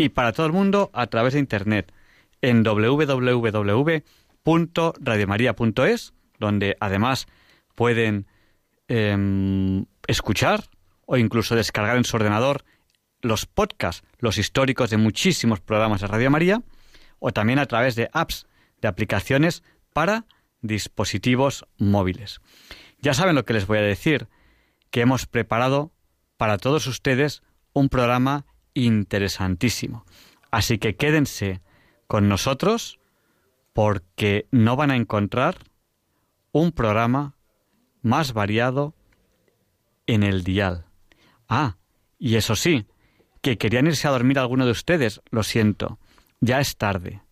y para todo el mundo a través de Internet en www.radiomaria.es, donde además pueden em, escuchar o incluso descargar en su ordenador los podcasts, los históricos de muchísimos programas de Radio María, o también a través de apps, de aplicaciones para dispositivos móviles. Ya saben lo que les voy a decir, que hemos preparado para todos ustedes un programa interesantísimo. Así que quédense con nosotros porque no van a encontrar un programa más variado en el dial. Ah, y eso sí, que querían irse a dormir alguno de ustedes, lo siento, ya es tarde.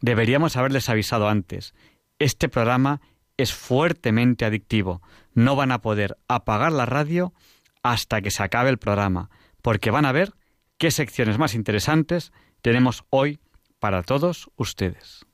Deberíamos haberles avisado antes. Este programa es fuertemente adictivo. No van a poder apagar la radio hasta que se acabe el programa, porque van a ver qué secciones más interesantes tenemos hoy para todos ustedes.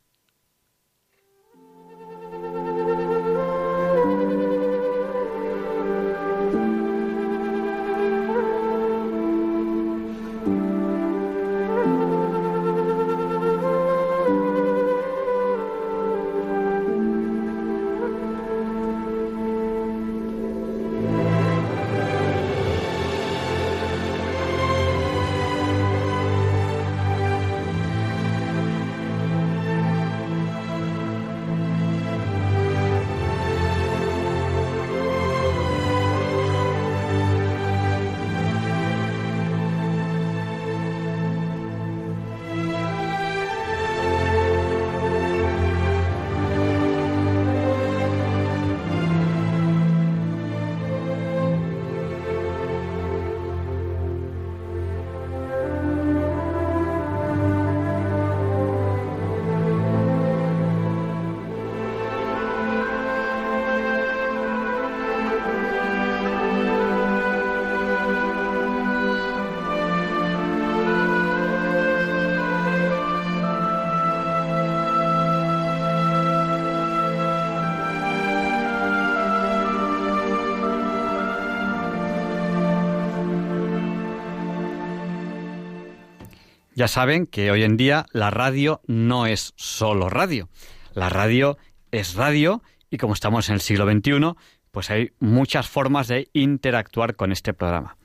Ya saben que hoy en día la radio no es solo radio. La radio es radio y como estamos en el siglo XXI, pues hay muchas formas de interactuar con este programa.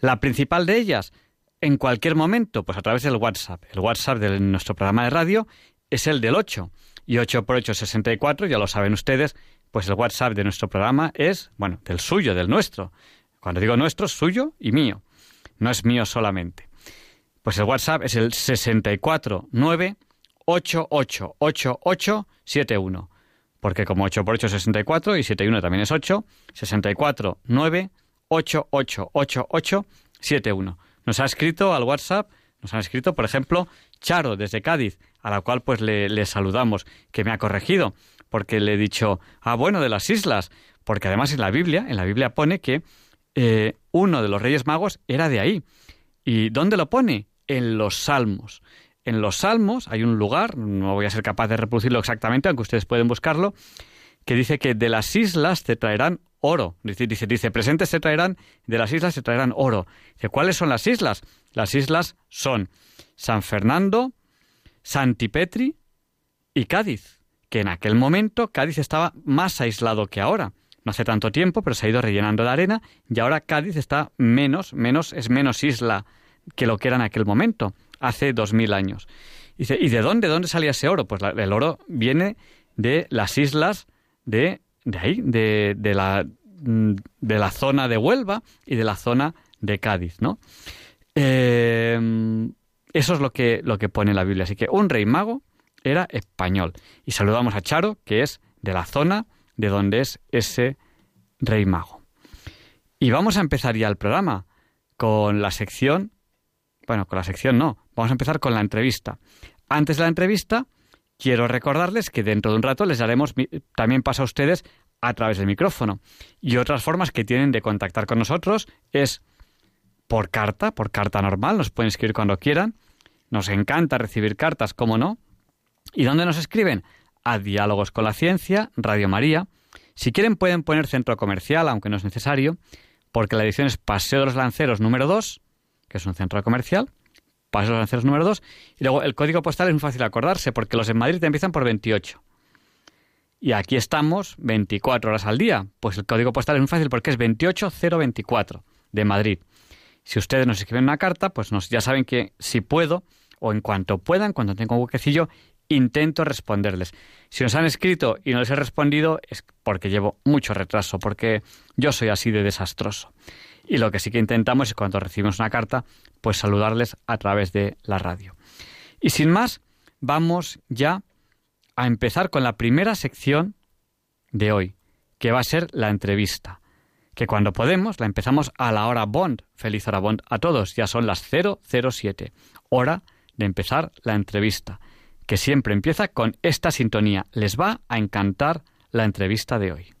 La principal de ellas, en cualquier momento, pues a través del WhatsApp. El WhatsApp de nuestro programa de radio es el del 8 y 8 por 8 es 64, ya lo saben ustedes, pues el WhatsApp de nuestro programa es, bueno, del suyo, del nuestro. Cuando digo nuestro, suyo y mío. No es mío solamente. Pues el WhatsApp es el 649888871. Porque como 8 por 8 es 64 y 71 también es 8, 649888871. Nos ha escrito al WhatsApp, nos han escrito, por ejemplo, Charo desde Cádiz, a la cual pues le, saludamos, que me ha corregido, porque le he dicho, ah, bueno, de las islas, porque además en la Biblia, en la Biblia pone que eh, uno de los Reyes Magos era de ahí. ¿Y dónde lo pone? En los Salmos. En los Salmos hay un lugar, no voy a ser capaz de reproducirlo exactamente, aunque ustedes pueden buscarlo, que dice que de las islas te traerán oro. Dice, dice, dice, presentes te traerán, de las islas te traerán oro. Dice, ¿cuáles son las islas? Las islas son San Fernando, Santipetri y Cádiz, que en aquel momento Cádiz estaba más aislado que ahora. no hace tanto tiempo, pero se ha ido rellenando de arena y ahora Cádiz está menos, menos, es menos isla que lo que era en aquel momento, hace dos mil años. Y dice, ¿y de dónde, dónde salía ese oro? Pues el oro viene de las islas de, de ahí, de, de, la, mm, de la zona de Huelva y de la zona de Cádiz, ¿no? Eh, eso es lo que, lo que pone la Biblia. Así que un rey mago era español. Y saludamos a Charo, que es de la zona de donde es ese rey mago. Y vamos a empezar ya el programa con la sección, bueno, con la sección no, vamos a empezar con la entrevista. Antes de la entrevista, quiero recordarles que dentro de un rato les daremos también paso a ustedes a través del micrófono. Y otras formas que tienen de contactar con nosotros es por carta, por carta normal, nos pueden escribir cuando quieran. Nos encanta recibir cartas, ¿cómo no? ¿Y dónde nos escriben? A Diálogos con la Ciencia, Radio María. Si quieren pueden poner centro comercial, aunque no es necesario, porque la edición es Paseo de los Lanceros número 2, que es un centro comercial, de los Lanceros número 2, y luego el código postal es muy fácil acordarse, porque los en Madrid empiezan por 28. Y aquí estamos 24 horas al día. Pues el código postal es muy fácil porque es 28024 de Madrid. Si ustedes nos escriben una carta, pues nos, ya saben que si puedo, o en cuanto puedan, cuando tengo un huequecillo, intento responderles. Si nos han escrito y no les he respondido es porque llevo mucho retraso, porque yo soy así de desastroso. Y lo que sí que intentamos es cuando recibimos una carta, pues saludarles a través de la radio. Y sin más, vamos ya a empezar con la primera sección de hoy, que va a ser la entrevista. Que cuando podemos la empezamos a la hora Bond. Feliz hora Bond a todos. Ya son las 007. Hora de empezar la entrevista que siempre empieza con esta sintonía. Les va a encantar la entrevista de hoy.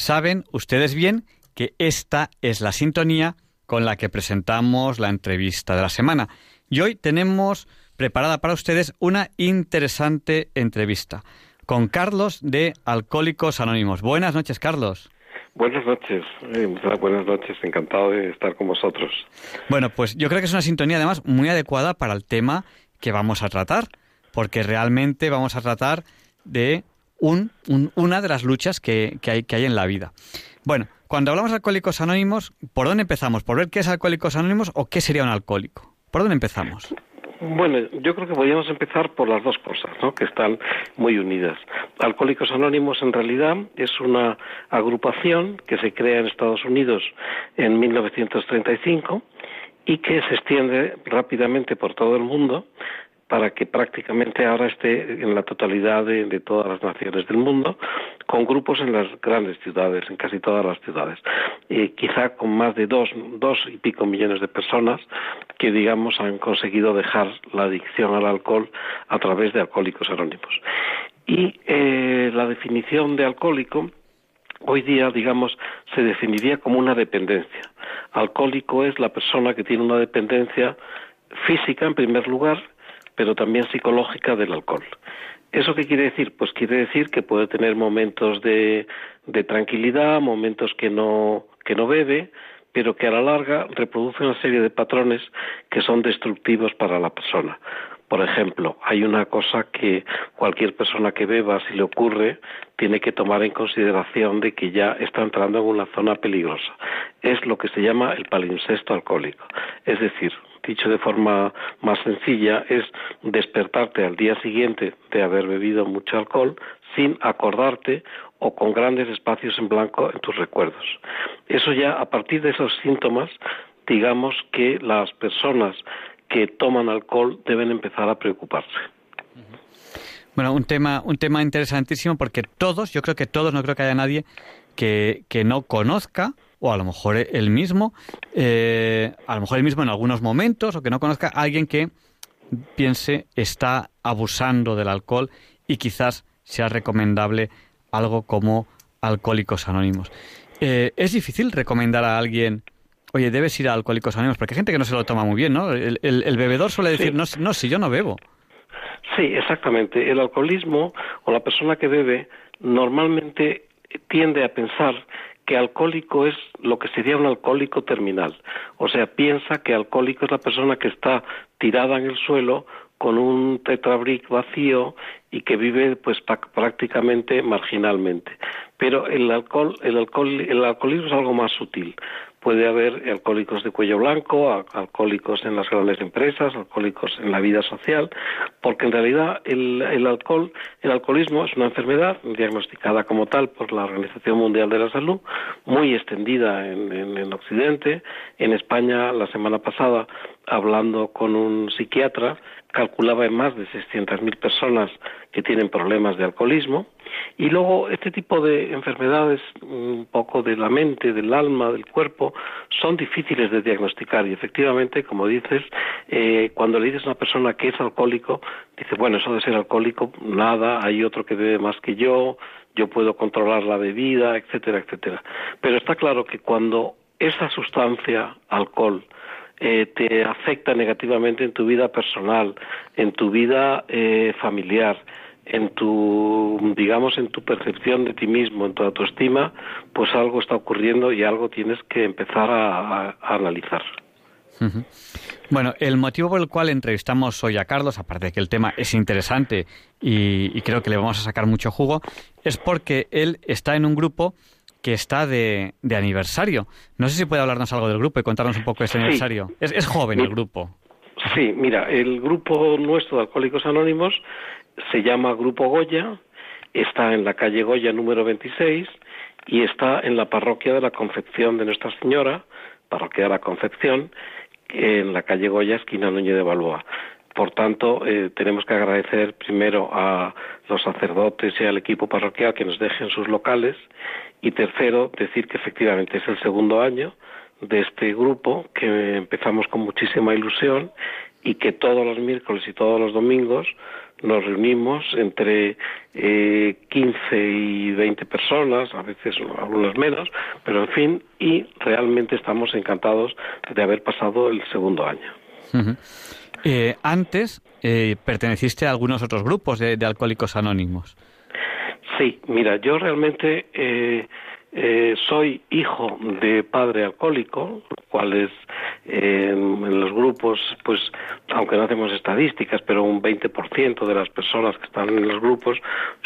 Saben ustedes bien que esta es la sintonía con la que presentamos la entrevista de la semana. Y hoy tenemos preparada para ustedes una interesante entrevista con Carlos de Alcohólicos Anónimos. Buenas noches, Carlos. Buenas noches, eh, buenas noches, encantado de estar con vosotros. Bueno, pues yo creo que es una sintonía además muy adecuada para el tema que vamos a tratar, porque realmente vamos a tratar de un, una de las luchas que, hay, que hay en la vida. Bueno, cuando hablamos de alcohólicos anónimos, ¿por dónde empezamos? ¿Por ver qué es alcohólicos anónimos o qué sería un alcohólico? ¿Por dónde empezamos? Bueno, yo creo que podríamos empezar por las dos cosas, ¿no? que están muy unidas. Alcohólicos Anónimos en realidad es una agrupación que se crea en Estados Unidos en 1935 y que se extiende rápidamente por todo el mundo para que prácticamente ahora esté en la totalidad de, todas las naciones del mundo, con grupos en las grandes ciudades, en casi todas las ciudades, y quizá con más de dos, dos y pico millones de personas que, digamos, han conseguido dejar la adicción al alcohol a través de alcohólicos anónimos. Y eh, la definición de alcohólico hoy día, digamos, se definiría como una dependencia. Alcohólico es la persona que tiene una dependencia física, en primer lugar, pero también psicológica del alcohol. ¿Eso qué quiere decir? Pues quiere decir que puede tener momentos de, tranquilidad, momentos que no, que no bebe, pero que a la larga reproduce una serie de patrones que son destructivos para la persona. Por ejemplo, hay una cosa que cualquier persona que beba, si le ocurre, tiene que tomar en consideración de que ya está entrando en una zona peligrosa. Es lo que se llama el palimpsesto alcohólico. Es decir, dicho de forma más sencilla, es despertarte al día siguiente de haber bebido mucho alcohol sin acordarte o con grandes espacios en blanco en tus recuerdos. Eso ya, a partir de esos síntomas, digamos que las personas que toman alcohol deben empezar a preocuparse. Bueno, un tema, un tema interesantísimo porque todos, yo creo que todos, no creo que haya nadie que, que no conozca, o a lo mejor él mismo, eh, a lo mejor él mismo en algunos momentos, o que no conozca a alguien que piense está abusando del alcohol y quizás sea recomendable algo como Alcohólicos Anónimos. Eh, ¿Es difícil recomendar a alguien oye, debes ir a Alcohólicos Anónimos, porque hay gente que no se lo toma muy bien, ¿no? El, bebedor suele decir, no, no, si yo no bebo. Sí, exactamente. El alcoholismo o la persona que bebe normalmente tiende a pensar que alcohólico es lo que sería un alcohólico terminal. O sea, piensa que alcohólico es la persona que está tirada en el suelo con un tetrabric vacío y que vive pues prácticamente marginalmente. Pero el alcohol, el alcohol, el alcoholismo es algo más sutil puede haber alcohólicos de cuello blanco, alcohólicos en las grandes empresas, alcohólicos en la vida social, porque en realidad el, alcohol, el alcoholismo es una enfermedad diagnosticada como tal por la Organización Mundial de la Salud, muy extendida en, en Occidente. En España, la semana pasada, hablando con un psiquiatra, calculaba en más de 600.000 personas que tienen problemas de alcoholismo. Y luego este tipo de enfermedades, un poco de la mente, del alma, del cuerpo, son difíciles de diagnosticar. Y efectivamente, como dices, eh, cuando le dices a una persona que es alcohólico, dice, bueno, eso de ser alcohólico, nada, hay otro que bebe más que yo, yo puedo controlar la bebida, etcétera, etcétera. Pero está claro que cuando esa sustancia, alcohol, eh, te afecta negativamente en tu vida personal, en tu vida eh, familiar, en tu, digamos, en tu percepción de ti mismo, en tu autoestima, pues algo está ocurriendo y algo tienes que empezar a, analizar. Bueno, el motivo por el cual entrevistamos hoy a Carlos, aparte de que el tema es interesante y, y creo que le vamos a sacar mucho jugo, es porque él está en un grupo que está de, de, aniversario. No sé si puede hablarnos algo del grupo y contarnos un poco ese aniversario. Es, joven el grupo. Sí, mira, el grupo nuestro de Alcohólicos Anónimos se llama Grupo Goya, está en la calle Goya número 26 y está en la parroquia de la Concepción de Nuestra Señora, parroquia de la Concepción, en la calle Goya, esquina Núñez de Balboa. Por tanto, eh, tenemos que agradecer primero a los sacerdotes y al equipo parroquial que nos dejen sus locales y tercero, decir que efectivamente es el segundo año de este grupo que empezamos con muchísima ilusión y que todos los miércoles y todos los domingos nos reunimos entre eh, 15 y 20 personas, a veces algunas menos, pero en fin, y realmente estamos encantados de haber pasado el segundo año. Eh, antes eh, perteneciste a algunos otros grupos de, alcohólicos anónimos. Sí, mira, yo realmente eh, soy hijo de padre alcohólico, lo cual es en los grupos, pues, aunque no hacemos estadísticas, pero un 20% de las personas que están en los grupos,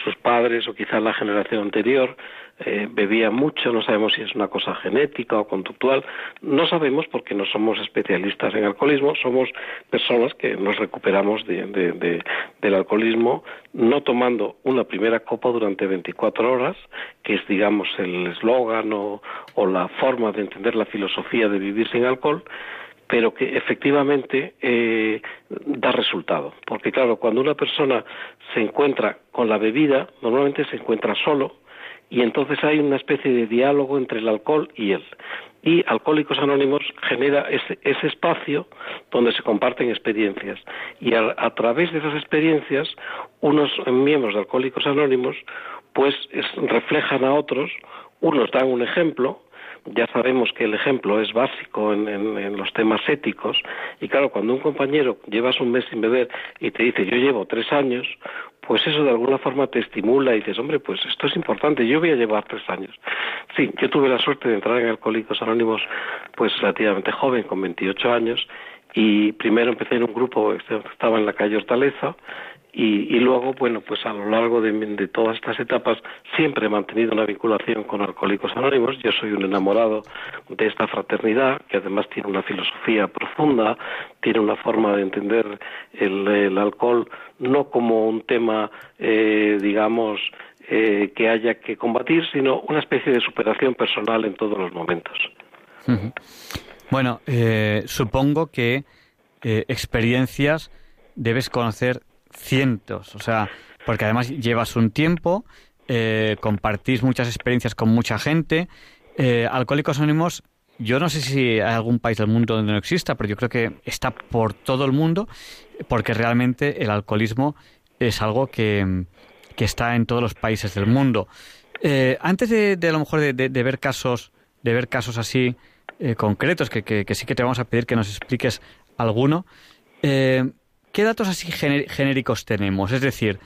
sus padres o quizás la generación anterior, eh, bebía mucho, no sabemos si es una cosa genética o conductual, no sabemos porque no somos especialistas en alcoholismo, somos personas que nos recuperamos de, del alcoholismo no tomando una primera copa durante 24 horas, que es digamos el eslogan o, la forma de entender la filosofía de vivir sin alcohol, pero que efectivamente eh, da resultado. Porque claro, cuando una persona se encuentra con la bebida, normalmente se encuentra solo, y entonces hay una especie de diálogo entre el alcohol y él. Y Alcohólicos Anónimos genera ese, espacio donde se comparten experiencias. Y a, través de esas experiencias, unos miembros de Alcohólicos Anónimos pues reflejan a otros Unos dan un ejemplo, ya sabemos que el ejemplo es básico en, los temas éticos y claro, cuando un compañero llevas un mes sin beber y te dice yo llevo tres años, pues eso de alguna forma te estimula y dices, hombre, pues esto es importante, yo voy a llevar tres años. Sí, yo tuve la suerte de entrar en Alcohólicos Anónimos pues relativamente joven, con 28 años, y primero empecé en un grupo que estaba en la calle Hortaleza, y, luego, bueno, pues a lo largo de, todas estas etapas siempre he mantenido una vinculación con Alcohólicos Anónimos. Yo soy un enamorado de esta fraternidad, que además tiene una filosofía profunda, tiene una forma de entender el, alcohol no como un tema, eh, digamos, eh, que haya que combatir, sino una especie de superación personal en todos los momentos. Bueno, eh, supongo que experiencias debes conocer cientos, o sea, porque además llevas un tiempo, eh, compartís muchas experiencias con mucha gente. Eh, Alcohólicos Anónimos, yo no sé si hay algún país del mundo donde no exista, pero yo creo que está por todo el mundo, porque realmente el alcoholismo es algo que, está en todos los países del mundo. Eh, antes de, a lo mejor de, ver casos, de ver casos así concretos, que, que, sí que te vamos a pedir que nos expliques alguno, ¿qué datos así genéricos tenemos? Es decir,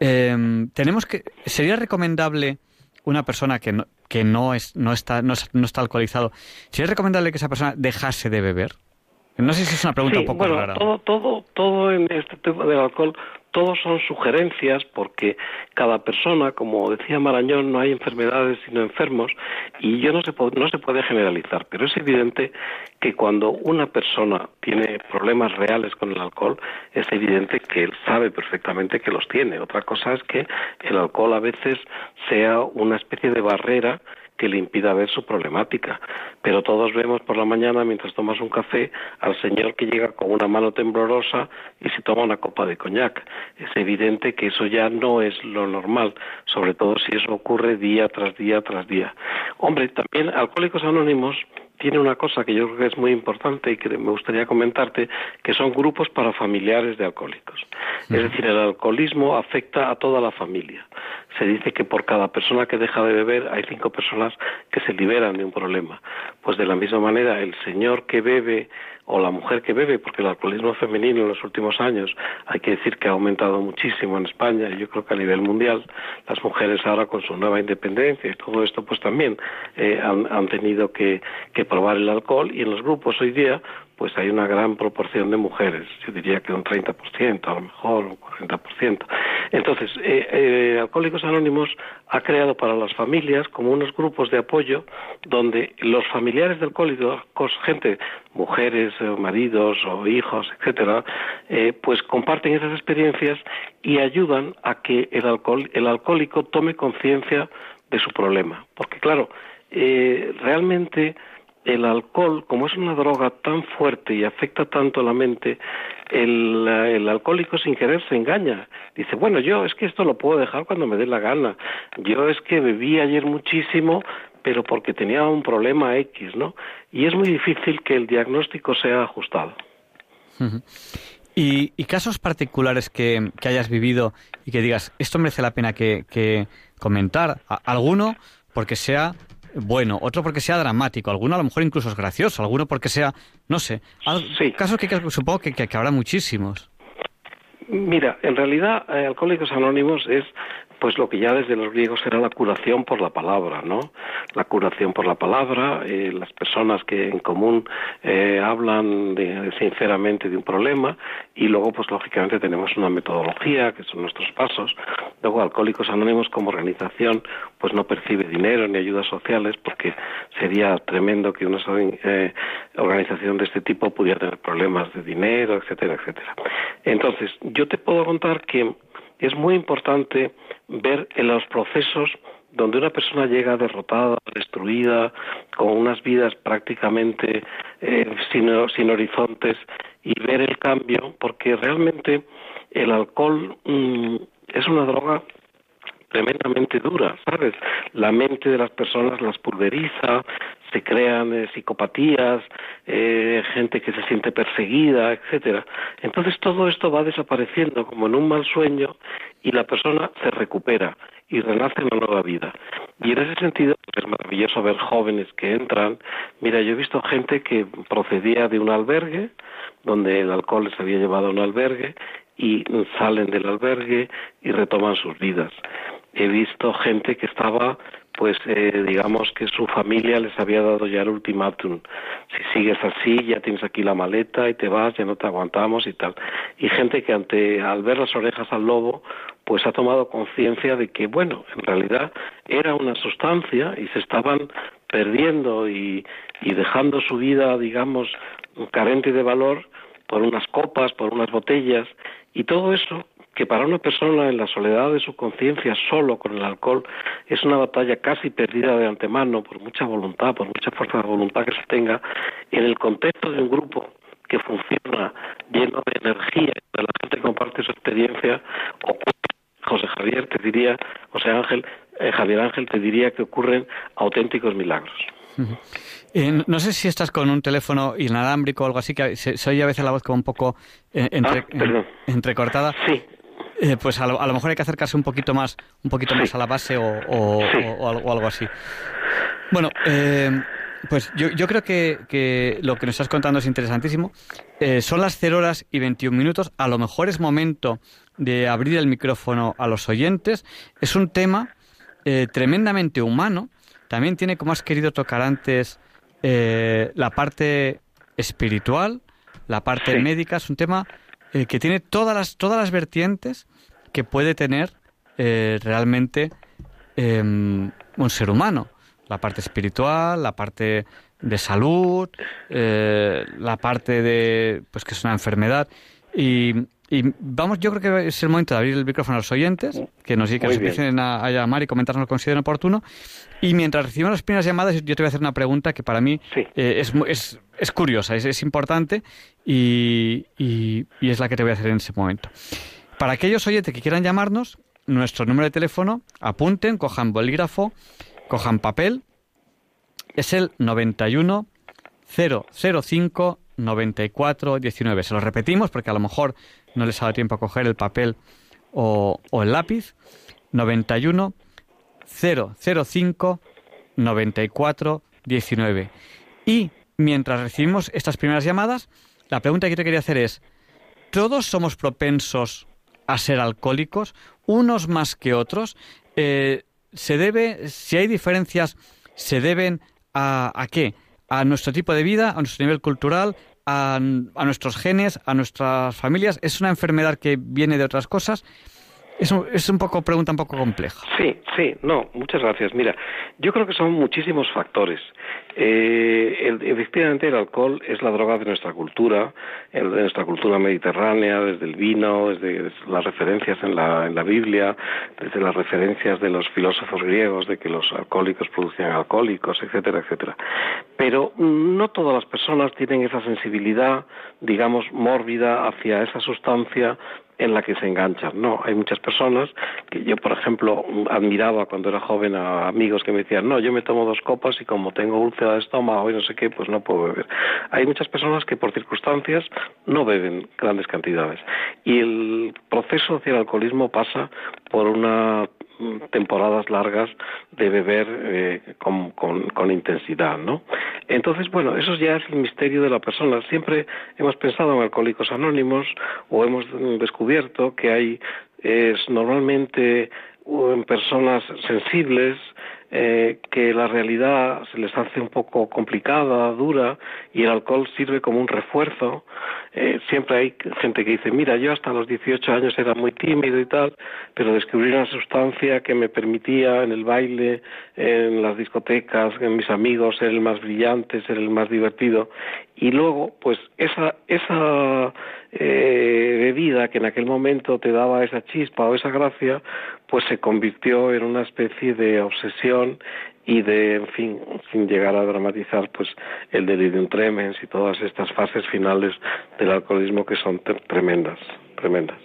em, tenemos que sería recomendable una persona que no, que no es no está no, está alcoholizado, sería recomendable que esa persona dejase de beber. No sé si es una pregunta un poco rara. Todo, todo, todo en este tema del alcohol todos son sugerencias porque cada persona, como decía Marañón, no hay enfermedades sino enfermos y yo no se, no se puede generalizar, pero es evidente que cuando una persona tiene problemas reales con el alcohol, es evidente que él sabe perfectamente que los tiene. Otra cosa es que el alcohol a veces sea una especie de barrera que le impida ver su problemática. Pero todos vemos por la mañana, mientras tomas un café, al señor que llega con una mano temblorosa y se toma una copa de coñac. Es evidente que eso ya no es lo normal, sobre todo si eso ocurre día tras día tras día. Hombre, también Alcohólicos Anónimos tiene una cosa que yo creo que es muy importante y que me gustaría comentarte, que son grupos para familiares de alcohólicos. Es decir, el alcoholismo afecta a toda la familia. Se dice que por cada persona que deja de beber hay cinco personas que se liberan de un problema. Pues de la misma manera, el señor que bebe o la mujer que bebe, porque el alcoholismo femenino en los últimos años hay que decir que ha aumentado muchísimo en España y yo creo que a nivel mundial las mujeres ahora con su nueva independencia y todo esto pues también eh, han, han, tenido que, que probar el alcohol y en los grupos hoy día pues hay una gran proporción de mujeres, yo diría que un 30%, a lo mejor un 40%. Entonces, eh, eh, Alcohólicos Anónimos ha creado para las familias como unos grupos de apoyo donde los familiares de alcohólicos, gente, mujeres, eh, maridos o hijos, etcétera, eh, pues comparten esas experiencias y ayudan a que el, alcohol, el alcohólico tome conciencia de su problema. Porque claro, realmente el alcohol, como es una droga tan fuerte y afecta tanto la mente, el, el, alcohólico sin querer se engaña. Dice, bueno, yo es que esto lo puedo dejar cuando me dé la gana. Yo es que bebí ayer muchísimo, pero porque tenía un problema X, ¿no? Y es muy difícil que el diagnóstico sea ajustado. ¿Y, casos particulares que, que, hayas vivido y que digas, esto merece la pena que, que comentar? ¿Alguno? Porque sea bueno, otro porque sea dramático, alguno a lo mejor incluso es gracioso, alguno porque sea, no sé, sí. casos que, supongo que, que, habrá muchísimos. Mira, en realidad eh, Alcohólicos Anónimos es pues lo que ya desde los griegos era la curación por la palabra, ¿no? La curación por la palabra, eh, las personas que en común eh, hablan sinceramente de un problema y luego pues lógicamente tenemos una metodología que son nuestros pasos. Luego Alcohólicos Anónimos como organización pues no percibe dinero ni ayudas sociales porque sería tremendo que una eh, organización de este tipo pudiera tener problemas de dinero, etcétera, etcétera. Entonces, yo te puedo contar que es muy importante ver en los procesos donde una persona llega derrotada, destruida, con unas vidas prácticamente eh, sin, sin, horizontes y ver el cambio, porque realmente el alcohol mm, es una droga tremendamente dura, ¿sabes? La mente de las personas las pulveriza, se crean eh, psicopatías, eh, gente que se siente perseguida, etcétera. Entonces todo esto va desapareciendo como en un mal sueño y la persona se recupera y renace en una nueva vida. Y en ese sentido es maravilloso ver jóvenes que entran. Mira, yo he visto gente que procedía de un albergue, donde el alcohol les había llevado a un albergue, y salen del albergue y retoman sus vidas. He visto gente que estaba pues eh, digamos que su familia les había dado ya el ultimátum. Si sigues así, ya tienes aquí la maleta y te vas, ya no te aguantamos y tal. Y gente que ante, al ver las orejas al lobo, pues ha tomado conciencia de que, bueno, en realidad era una sustancia y se estaban perdiendo y, y dejando su vida, digamos, carente de valor por unas copas, por unas botellas, y todo eso que para una persona en la soledad de su conciencia solo con el alcohol es una batalla casi perdida de antemano por mucha voluntad, por mucha fuerza de voluntad que se tenga, en el contexto de un grupo que funciona lleno de energía, de la gente comparte su experiencia, José Javier te diría, José Ángel, eh, Javier Ángel te diría que ocurren auténticos milagros. Eh, no sé si estás con un teléfono inalámbrico o algo así, que se, oye a veces la voz como un poco eh, ah, entrecortada. Sí. Eh, pues a lo, mejor hay que acercarse un poquito más, un poquito más a la base o, algo, así. Bueno, eh, pues yo, yo creo que, lo que nos estás contando es interesantísimo. Eh, son las 0 horas y 21 minutos. A lo mejor es momento de abrir el micrófono a los oyentes. Es un tema tremendamente humano. También tiene, como has querido tocar antes, la parte espiritual, la parte médica. Es un tema que tiene todas las, todas las vertientes que puede tener eh, realmente em, un ser humano. La parte espiritual, la parte de salud, eh, la parte de pues que es una enfermedad. Y, vamos, yo creo que es el momento de abrir el micrófono a los oyentes, que nos, que nos empiecen a, llamar y comentarnos lo que consideren oportuno. Y mientras recibimos las primeras llamadas, yo te voy a hacer una pregunta que para mí es, es, es curiosa, es, importante y, es la que te voy a hacer en ese momento. Para aquellos oyentes que quieran llamarnos, nuestro número de teléfono, apunten, cojan bolígrafo, cojan papel, es el 91 005 94 19. Se lo repetimos porque a lo mejor no les ha dado tiempo a coger el papel o, el lápiz. 91 005 94 19. Y mientras recibimos estas primeras llamadas, la pregunta que te quería hacer es, ¿todos somos propensos a ser alcohólicos, unos más que otros? Eh, ¿Se debe, si hay diferencias, se deben a qué? ¿A nuestro tipo de vida, a nuestro nivel cultural, a, a, nuestros genes, a nuestras familias? ¿Es una enfermedad que viene de otras cosas? Es un, es un poco pregunta un poco compleja. Sí, sí, no, muchas gracias. Mira, yo creo que son muchísimos factores. Eh, efectivamente, el alcohol es la droga de nuestra cultura, de nuestra cultura mediterránea, desde el vino, desde las referencias en la, en la Biblia, desde las referencias de los filósofos griegos de que los alcohólicos producían alcohólicos, etcétera, etcétera. Pero no todas las personas tienen esa sensibilidad, digamos, mórbida hacia esa sustancia en la que se enganchan. No, hay muchas personas que yo, por ejemplo, admiraba cuando era joven a amigos que me decían, no, yo me tomo dos copas y como tengo úlcera de estómago y no sé qué, pues no puedo beber. Hay muchas personas que por circunstancias no beben grandes cantidades. Y el proceso hacia el alcoholismo pasa por una temporadas largas de beber eh, con, con, intensidad, ¿no? Entonces, bueno, eso ya es el misterio de la persona. Siempre hemos pensado en alcohólicos anónimos o hemos descubierto que hay es normalmente en personas sensibles eh, que la realidad se les hace un poco complicada, dura, y el alcohol sirve como un refuerzo. Eh, siempre hay gente que dice, mira, yo hasta los 18 años era muy tímido y tal, pero descubrí una sustancia que me permitía en el baile, en las discotecas, en mis amigos, ser el más brillante, ser el más divertido. Y luego, pues esa, esa eh, bebida que en aquel momento te daba esa chispa o esa gracia, pues se convirtió en una especie de obsesión y de, en fin, sin llegar a dramatizar, pues el delirium tremens y todas estas fases finales del alcoholismo que son tremendas, tremendas.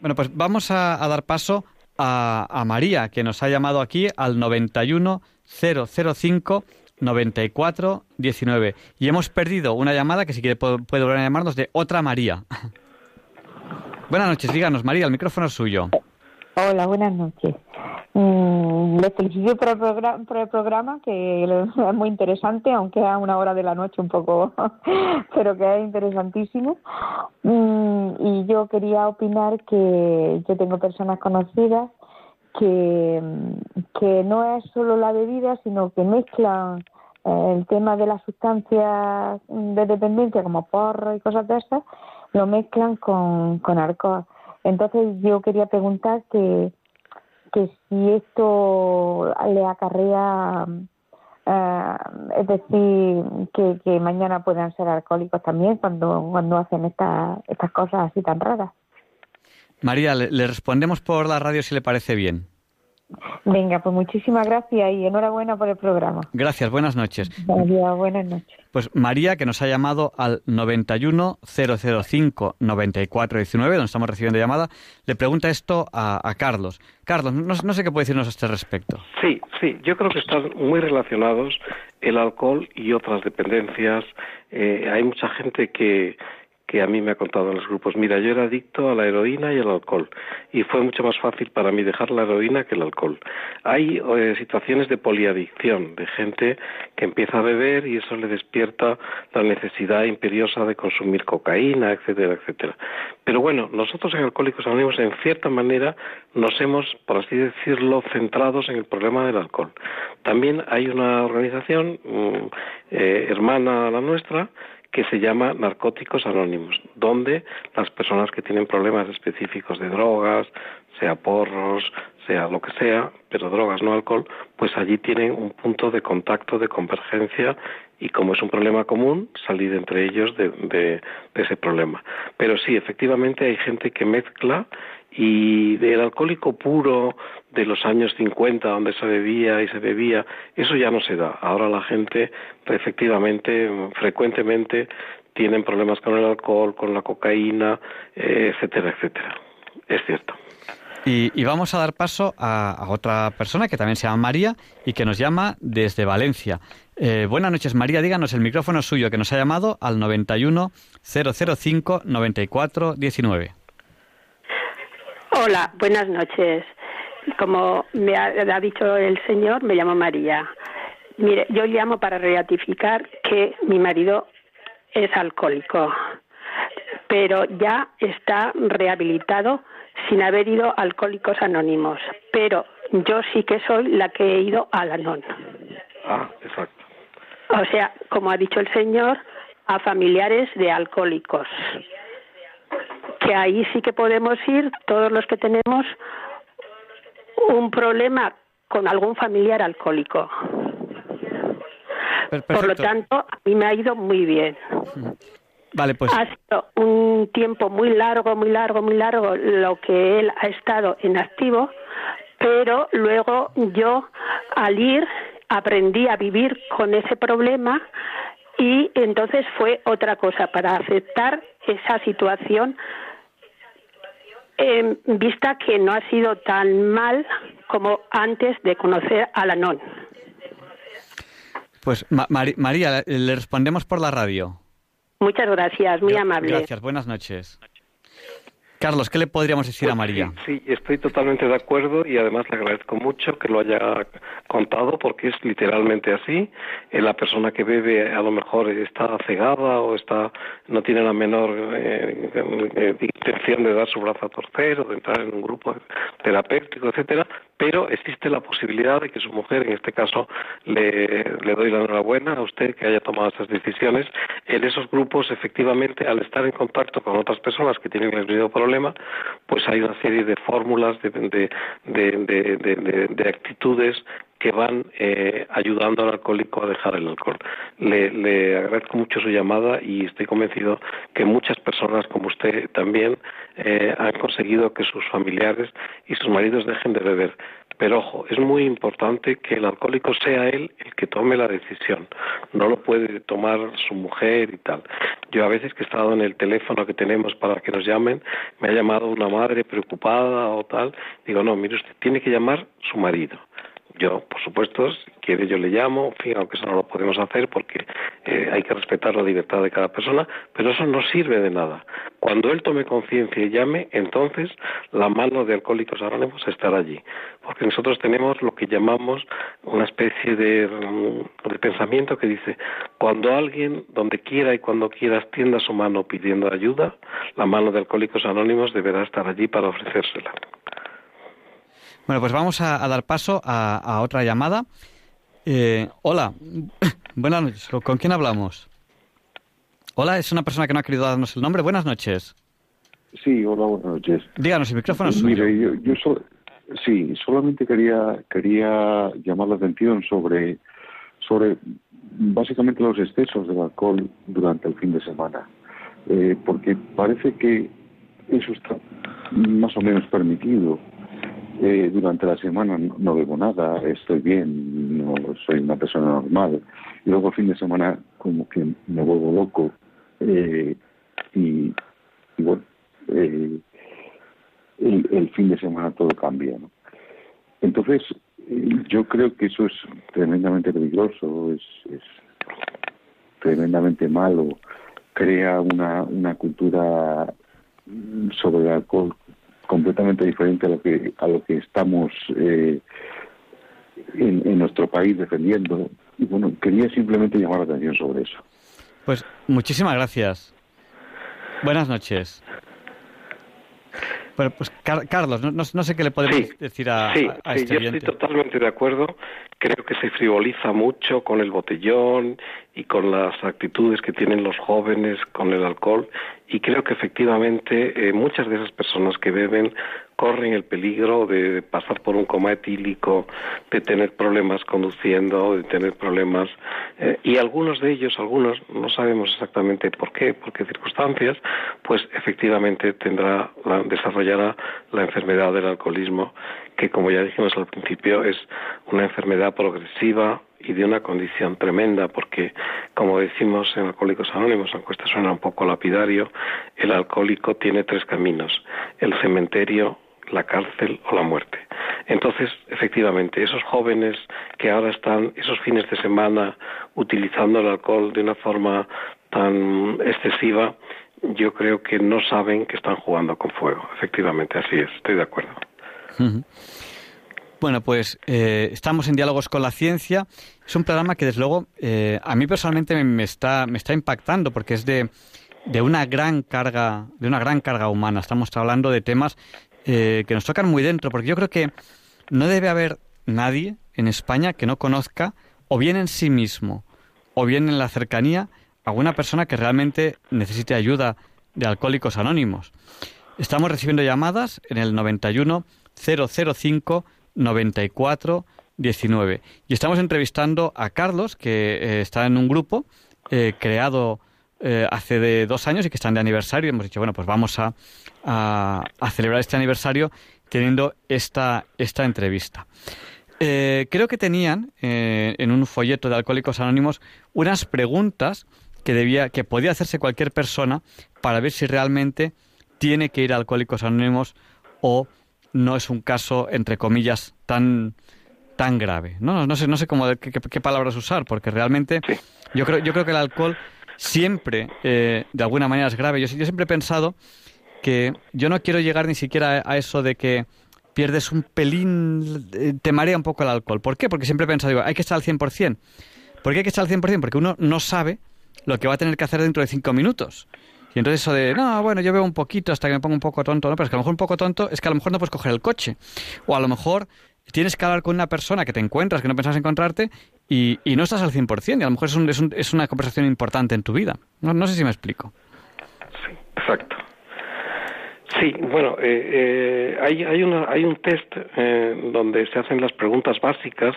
Bueno, pues vamos a, dar paso a, a, María, que nos ha llamado aquí al 91005 9419 y hemos perdido una llamada que si quiere puede, volver a llamarnos de otra María. Buenas noches, díganos, María, el micrófono es suyo. Hola, buenas noches. Mm, les felicito por el, programa, por el programa, que es muy interesante, aunque a una hora de la noche un poco, pero que es interesantísimo. Mm, y yo quería opinar que yo tengo personas conocidas que, que no es solo la bebida, sino que mezclan el tema de las sustancias de dependencia como porro y cosas de esas, lo mezclan con, con alcohol. Entonces yo quería preguntar que, que si esto le acarrea, eh, es decir, que, que mañana puedan ser alcohólicos también cuando, cuando hacen estas estas cosas así tan raras. María, le respondemos por la radio si le parece bien. Venga, pues muchísimas gracias y enhorabuena por el programa. Gracias, buenas noches. Adiós, buenas noches. Pues María, que nos ha llamado al 91-005-9419, donde estamos recibiendo llamada, le pregunta esto a, Carlos. Carlos, no, sé qué puede decirnos a este respecto. Sí, sí, yo creo que están muy relacionados el alcohol y otras dependencias. Eh, hay mucha gente que que a mí me ha contado en los grupos, mira, yo era adicto a la heroína y al alcohol y fue mucho más fácil para mí dejar la heroína que el alcohol. Hay eh, situaciones de poliadicción, de gente que empieza a beber y eso le despierta la necesidad imperiosa de consumir cocaína, etcétera, etcétera. Pero bueno, nosotros en Alcohólicos Anónimos en cierta manera nos hemos, por así decirlo, centrados en el problema del alcohol. También hay una organización mm, eh, hermana a la nuestra que se llama Narcóticos Anónimos, donde las personas que tienen problemas específicos de drogas, sea porros, sea lo que sea, pero drogas, no alcohol, pues allí tienen un punto de contacto, de convergencia y como es un problema común, salir entre ellos de, de, ese problema. Pero sí, efectivamente hay gente que mezcla y del alcohólico puro de los años 50 donde se bebía y se bebía, eso ya no se da. Ahora la gente efectivamente, frecuentemente tienen problemas con el alcohol, con la cocaína, eh, etcétera, etcétera. Es cierto. Y, vamos a dar paso a, otra persona que también se llama María y que nos llama desde Valencia. Eh, buenas noches, María. Díganos el micrófono suyo que nos ha llamado al 91 005 94 19. Hola, buenas noches. Como me ha, dicho el señor, me llamo María. Mire, yo llamo para ratificar que mi marido es alcohólico, pero ya está rehabilitado sin haber ido a Alcohólicos Anónimos. Pero yo sí que soy la que he ido a la NON. Ah, exacto. O sea, como ha dicho el señor, a familiares de alcohólicos que ahí sí que podemos ir todos los que tenemos un problema con algún familiar alcohólico. Por lo tanto, a mí me ha ido muy bien. Vale, pues. Ha sido un tiempo muy largo, muy largo, muy largo lo que él ha estado en activo, pero luego yo, al ir, aprendí a vivir con ese problema y entonces fue otra cosa para aceptar esa situación en vista que no ha sido tan mal como antes de conocer a la NON. Pues María, le respondemos por la radio. Muchas gracias, muy amable. Gracias, buenas noches. Carlos, ¿qué le podríamos decir a pues María? Sí, estoy totalmente de acuerdo y además le agradezco mucho que lo haya contado porque es literalmente así. Eh, la persona que bebe a lo mejor está cegada o está no tiene la menor eh, eh, intención de dar su brazo a torcer o de entrar en un grupo terapéutico, etcétera, pero existe la posibilidad de que su mujer, en este caso, le, doy la enhorabuena a usted que haya tomado estas decisiones. En esos grupos, efectivamente, al estar en contacto con otras personas que tienen el mismo problema, pues hay una serie de fórmulas, de, de, de actitudes que van eh, ayudando al alcohólico a dejar el alcohol. Le, le, agradezco mucho su llamada y estoy convencido que muchas personas como usted también eh, han conseguido que sus familiares y sus maridos dejen de beber. Pero ojo, es muy importante que el alcohólico sea él el que tome la decisión. No lo puede tomar su mujer y tal. Yo a veces que he estado en el teléfono que tenemos para que nos llamen, me ha llamado una madre preocupada o tal. Digo, no, mire usted, tiene que llamar su marido yo, por supuesto, si quiere yo le llamo, en aunque eso no lo podemos hacer porque eh, hay que respetar la libertad de cada persona, pero eso no sirve de nada. Cuando él tome conciencia y llame, entonces la mano de Alcohólicos Anónimos estará allí. Porque nosotros tenemos lo que llamamos una especie de, mm, de pensamiento que dice, cuando alguien, donde quiera y cuando quiera, extienda su mano pidiendo ayuda, la mano de Alcohólicos Anónimos deberá estar allí para ofrecérsela. Bueno, pues vamos a, dar paso a, otra llamada. Eh, hola, buenas noches. ¿Con quién hablamos? Hola, es una persona que no ha querido darnos el nombre. Buenas noches. Sí, hola, buenas noches. Díganos, el micrófono es Mire, yo, sí, solamente quería quería llamar la atención sobre sobre básicamente los excesos del alcohol durante el fin de semana, eh, porque parece que eso está más o menos permitido eh, durante la semana no, bebo nada, estoy bien, no soy una persona normal. Y luego el fin de semana como que me vuelvo loco eh, y, bueno, eh, el, fin de semana todo cambia. Entonces, yo creo que eso es tremendamente peligroso, es, es tremendamente malo, crea una, una cultura sobre el alcohol completamente diferente a lo que a lo que estamos eh, en, nuestro país defendiendo. Y bueno quería simplemente llamar la atención sobre eso. Pues muchísimas gracias. Buenas noches bueno, pues Carlos, no, no, sé qué le podemos decir a, sí, a este sí, yo estoy totalmente de acuerdo. Creo que se frivoliza mucho con el botellón y con las actitudes que tienen los jóvenes con el alcohol y creo que efectivamente eh, muchas de esas personas que beben corren el peligro de pasar por un coma etílico, de tener problemas conduciendo, de tener problemas eh, y algunos de ellos, algunos no sabemos exactamente por qué, por qué circunstancias, pues efectivamente tendrá desarrollará la enfermedad del alcoholismo que como ya dijimos al principio es una enfermedad progresiva y de una condición tremenda, porque, como decimos en Alcohólicos Anónimos, aunque esto suena un poco lapidario, el alcohólico tiene tres caminos, el cementerio, la cárcel o la muerte. Entonces, efectivamente, esos jóvenes que ahora están esos fines de semana utilizando el alcohol de una forma tan excesiva, yo creo que no saben que están jugando con fuego. Efectivamente, así es, estoy de acuerdo. Bueno, pues eh, estamos en Diálogos con la Ciencia. Es un programa que, desde luego, eh, a mí personalmente me, está, me está impactando porque es de, de, una gran carga, de una gran carga humana. Estamos hablando de temas eh, que nos tocan muy dentro, porque yo creo que no debe haber nadie en España que no conozca, o bien en sí mismo, o bien en la cercanía, alguna persona que realmente necesite ayuda de Alcohólicos Anónimos. Estamos recibiendo llamadas en el 91 005 94 19. Y estamos entrevistando a Carlos, que eh, está en un grupo eh, creado eh, hace de dos años y que están de aniversario. Y hemos dicho, bueno, pues vamos a, a, celebrar este aniversario teniendo esta, esta entrevista. creo que tenían en un folleto de Alcohólicos Anónimos unas preguntas que, debía, que podía hacerse cualquier persona para ver si realmente tiene que ir a Alcohólicos Anónimos o no es un caso, entre comillas, tan tan grave. No, no sé, no sé cómo qué, palabras usar, porque realmente yo creo, yo creo que el alcohol siempre, eh, de alguna manera, es grave. Yo, yo, siempre he pensado que yo no quiero llegar ni siquiera a, eso de que pierdes un pelín, eh, te marea un poco el alcohol. ¿Por qué? Porque siempre he pensado, digo, hay que estar al 100%. ¿Por qué hay que estar al 100%? Porque uno no sabe lo que va a tener que hacer dentro de cinco minutos. Y entonces eso de, no, bueno, yo veo un poquito hasta que me pongo un poco tonto, ¿no? Pero es que a lo mejor un poco tonto es que a lo mejor no puedes coger el coche. O a lo mejor tienes que hablar con una persona que te encuentras, que no pensabas encontrarte, y, y no estás al 100%. Y a lo mejor es, un, es, un, es una conversación importante en tu vida. No, no sé si me explico. Sí, exacto. Sí, bueno, eh, eh, hay, hay, una, hay un test eh, donde se hacen las preguntas básicas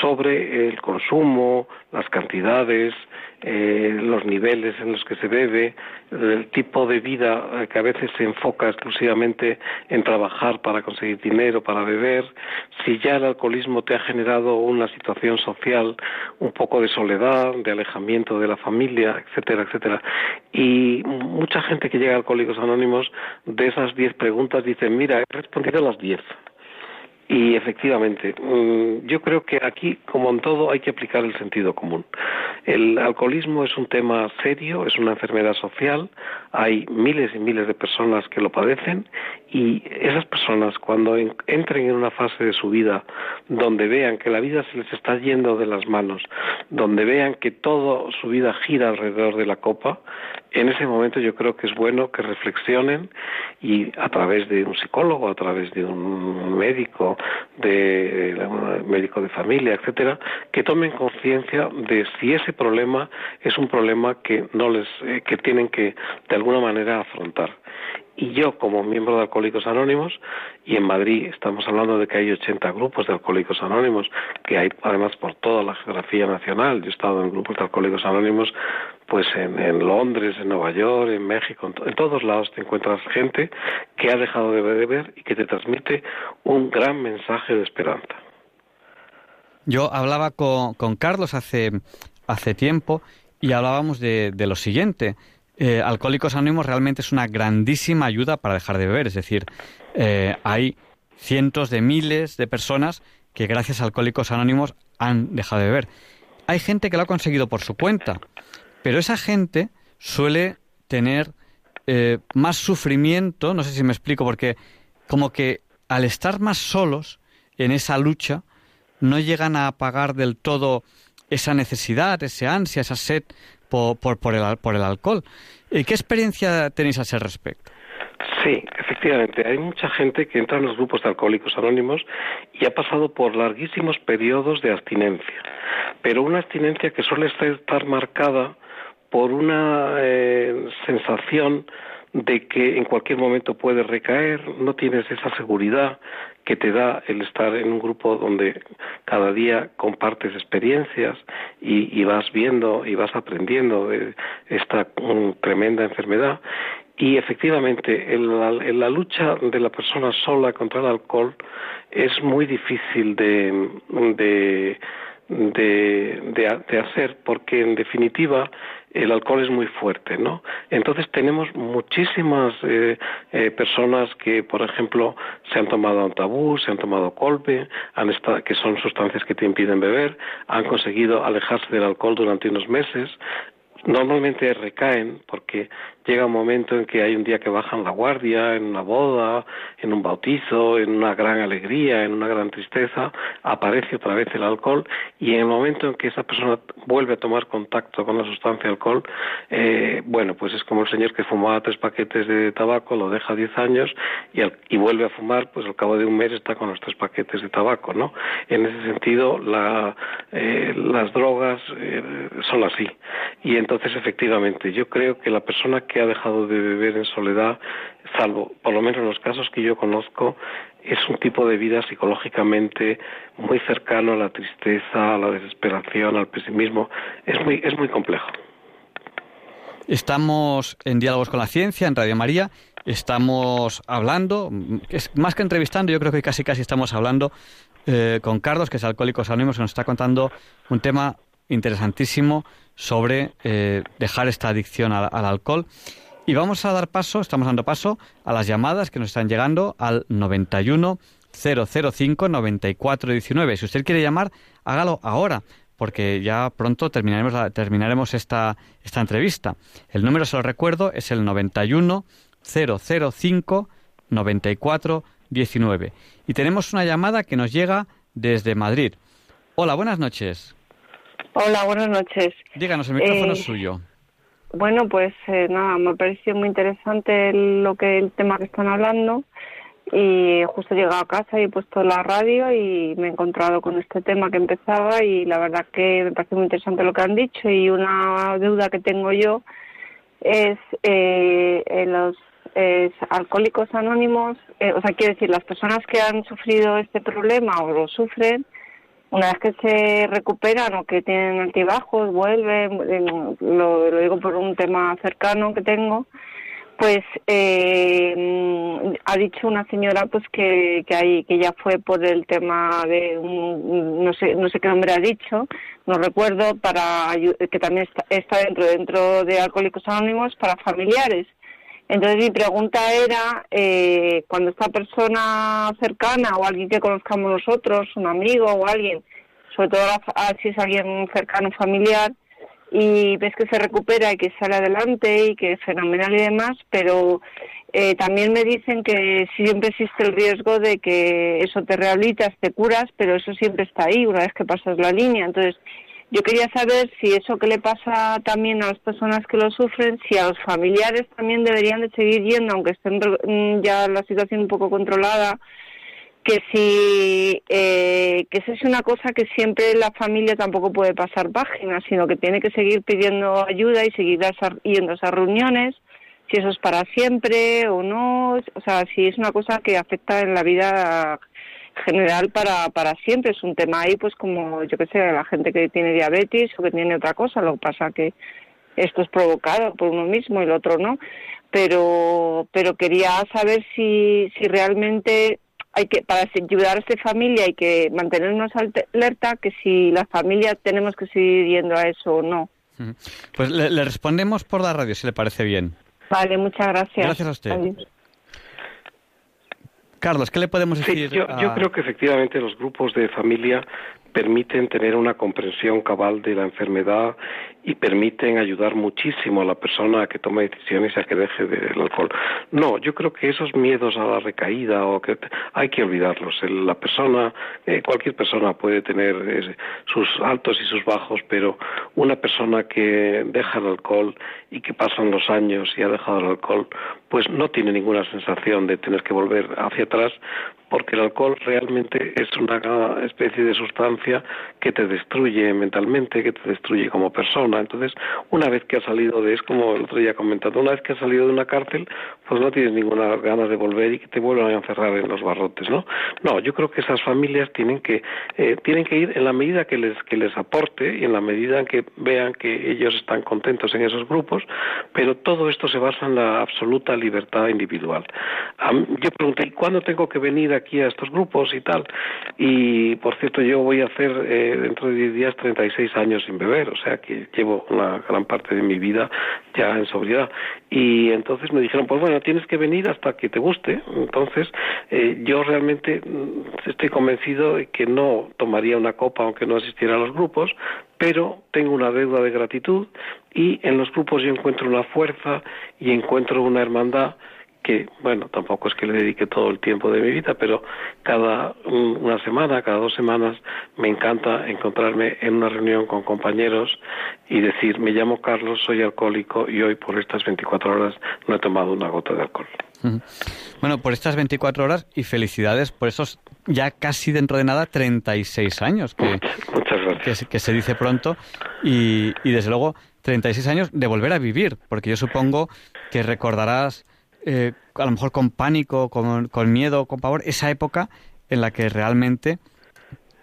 sobre el consumo, las cantidades, eh, los niveles en los que se bebe, el tipo de vida eh, que a veces se enfoca exclusivamente en trabajar para conseguir dinero, para beber, si ya el alcoholismo te ha generado una situación social un poco de soledad, de alejamiento de la familia, etcétera, etcétera. Y mucha gente que llega a Alcohólicos Anónimos, de esas diez preguntas, dice, mira, he respondido a las diez Y efectivamente, mm, yo creo que aquí, como en todo, hay que aplicar el sentido común. El alcoholismo es un tema serio, es una enfermedad social, hay miles y miles de personas que lo padecen y esas personas cuando entren en una fase de su vida donde vean que la vida se les está yendo de las manos, donde vean que toda su vida gira alrededor de la copa, en ese momento yo creo que es bueno que reflexionen y a través de un psicólogo, a través de un médico, de un médico de familia, etcétera, que tomen conciencia de si ese problema es un problema que no les eh, que tienen que de alguna manera afrontar. Y yo, como miembro de Alcohólicos Anónimos, y en Madrid estamos hablando de que hay 80 grupos de Alcohólicos Anónimos, que hay además por toda la geografía nacional. Yo he estado en grupos de Alcohólicos Anónimos pues en, Londres, en Nueva York, en México, en, todos lados te encuentras gente que ha dejado de beber y que te transmite un gran mensaje de esperanza. Yo hablaba con, Carlos hace, hace tiempo y hablábamos de, lo siguiente. Eh, Alcohólicos Anónimos realmente es una grandísima ayuda para dejar de beber. Es decir, eh, hay cientos de miles de personas que gracias a Alcohólicos Anónimos han dejado de beber. Hay gente que lo ha conseguido por su cuenta. Pero esa gente suele tener eh, más sufrimiento, no sé si me explico, porque como que al estar más solos en esa lucha, no llegan a apagar del todo esa necesidad, ese ansia, esa sed por, por, el, por el alcohol. ¿Y ¿Qué experiencia tenéis a ese respecto? Sí, efectivamente. Hay mucha gente que entra en los grupos de alcohólicos anónimos y ha pasado por larguísimos periodos de abstinencia, pero una abstinencia que suele estar marcada por una eh, sensación de que en cualquier momento puedes recaer, no tienes esa seguridad que te da el estar en un grupo donde cada día compartes experiencias y, vas viendo y vas aprendiendo de esta tremenda enfermedad. Y efectivamente, en la, lucha de la persona sola contra el alcohol es muy difícil de de, de, hacer, porque en definitiva el alcohol es muy fuerte, ¿no? Entonces tenemos muchísimas eh, eh, personas que, por ejemplo, se han tomado un tabú, se han tomado colpe, han estado, que son sustancias que te impiden beber, han conseguido alejarse del alcohol durante unos meses, normalmente recaen porque llega un momento en que hay un día que bajan la guardia, en una boda, en un bautizo, en una gran alegría, en una gran tristeza, aparece otra vez el alcohol y en el momento en que esa persona vuelve a tomar contacto con la sustancia alcohol, eh, bueno, pues es como el señor que fumaba tres paquetes de tabaco, lo deja diez años y, y vuelve a fumar, pues al cabo de un mes está con los tres paquetes de tabaco, ¿no? En ese sentido, la, eh, las drogas eh, son así. Y entonces, efectivamente, yo creo que la persona que ha dejado de beber en soledad, salvo, por lo menos en los casos que yo conozco, es un tipo de vida psicológicamente muy cercano a la tristeza, a la desesperación, al pesimismo. Es muy, es muy complejo. Estamos en Diálogos con la Ciencia, en Radio María. Estamos hablando, es más que entrevistando, yo creo que casi casi estamos hablando eh, con Carlos, que es Alcohólicos Anónimos, que nos está contando un tema interesantísimo sobre eh, dejar esta adicción al, alcohol. Y vamos a dar paso, estamos dando paso a las llamadas que nos están llegando al 91 005 94 19. Si usted quiere llamar, hágalo ahora, porque ya pronto terminaremos, terminaremos esta, esta entrevista. El número, se lo recuerdo, es el 91 005 94 19. Y tenemos una llamada que nos llega desde Madrid. Hola, buenas noches. Hola, buenas noches. Díganos, el micrófono es eh, suyo. Bueno, pues eh, nada, me ha parecido muy interesante lo que el tema que están hablando y justo he llegado a casa y he puesto la radio y me he encontrado con este tema que empezaba y la verdad que me parece muy interesante lo que han dicho y una duda que tengo yo es eh, los alcohólicos anónimos, o sea, quiero decir, las personas que han sufrido este problema o lo sufren, una vez que se recuperan o que tienen altibajos, vuelven, lo, digo por un tema cercano que tengo, pues eh, ha dicho una señora pues que que, hay, que ya fue por el tema de un, no sé no sé qué nombre ha dicho no recuerdo para que también está, está dentro dentro de alcohólicos anónimos para familiares Entonces mi pregunta era, eh, cuando esta persona cercana o alguien que conozcamos nosotros, un amigo o alguien, sobre todo si es alguien cercano, familiar, y ves que se recupera y que sale adelante y que es fenomenal y demás, pero eh, también me dicen que siempre existe el riesgo de que eso te rehabilitas, te curas, pero eso siempre está ahí una vez que pasas la línea. Entonces, yo quería saber si eso que le pasa también a las personas que lo sufren, si a los familiares también deberían de seguir yendo, aunque estén mm, ya la situación un poco controlada, que si eh, que eso es una cosa que siempre la familia tampoco puede pasar páginas, sino que tiene que seguir pidiendo ayuda y seguir yendo a esas reuniones, si eso es para siempre o no, o sea, si es una cosa que afecta en la vida general para, para siempre. Es un tema ahí, pues como yo que sé, la gente que tiene diabetes o que tiene otra cosa. Lo que pasa que esto es provocado por uno mismo y el otro no. Pero, pero quería saber si, si realmente hay que, para ayudar a esta familia hay que mantenernos alerta, que si la familia tenemos que seguir yendo a eso o no. Pues le, respondemos por la radio, si le parece bien. Vale, muchas gracias. Gracias a usted. Carlos, ¿qué le podemos decir? yo, creo que efectivamente los grupos de familia permiten tener una comprensión cabal de la enfermedad y permiten ayudar muchísimo a la persona a que tome decisiones y a que deje del alcohol. No, yo creo que esos miedos a la recaída o que hay que olvidarlos. La persona, eh, cualquier persona puede tener eh, sus altos y sus bajos, pero una persona que deja el alcohol y que pasan los años y ha dejado el alcohol, pues no tiene ninguna sensación de tener que volver hacia atrás porque el alcohol realmente es una especie de sustancia que te destruye mentalmente, que te destruye como persona. Entonces, una vez que has salido de, es como el otro día comentado, una vez que has salido de una cárcel, pues no tienes ninguna ganas de volver y que te vuelvan a encerrar en los barrotes, ¿no? No, yo creo que esas familias tienen que, eh, tienen que ir en la medida que les, que les aporte y en la medida que vean que ellos están contentos en esos grupos, pero todo esto se basa en la absoluta libertad individual. yo pregunté, ¿cuándo tengo que venir aquí a estos grupos y tal. Y por cierto, yo voy a hacer eh, dentro de 10 días 36 años sin beber, o sea que llevo una gran parte de mi vida ya en sobriedad. Y entonces me dijeron, pues bueno, tienes que venir hasta que te guste. Entonces, eh, yo realmente mm, estoy convencido de que no tomaría una copa aunque no asistiera a los grupos, pero tengo una deuda de gratitud y en los grupos yo encuentro una fuerza y encuentro una hermandad que, bueno, tampoco es que le dedique todo el tiempo de mi vida, pero cada una semana, cada dos semanas, me encanta encontrarme en una reunión con compañeros y decir, me llamo Carlos, soy alcohólico y hoy por estas 24 horas no he tomado una gota de alcohol. Bueno, por estas 24 horas y felicidades por esos ya casi dentro de nada 36 años, que, Muchas gracias. que, se dice pronto, y, y desde luego 36 años de volver a vivir, porque yo supongo que recordarás eh, a lo mejor con pánico, con, con, miedo, con pavor, esa época en la que realmente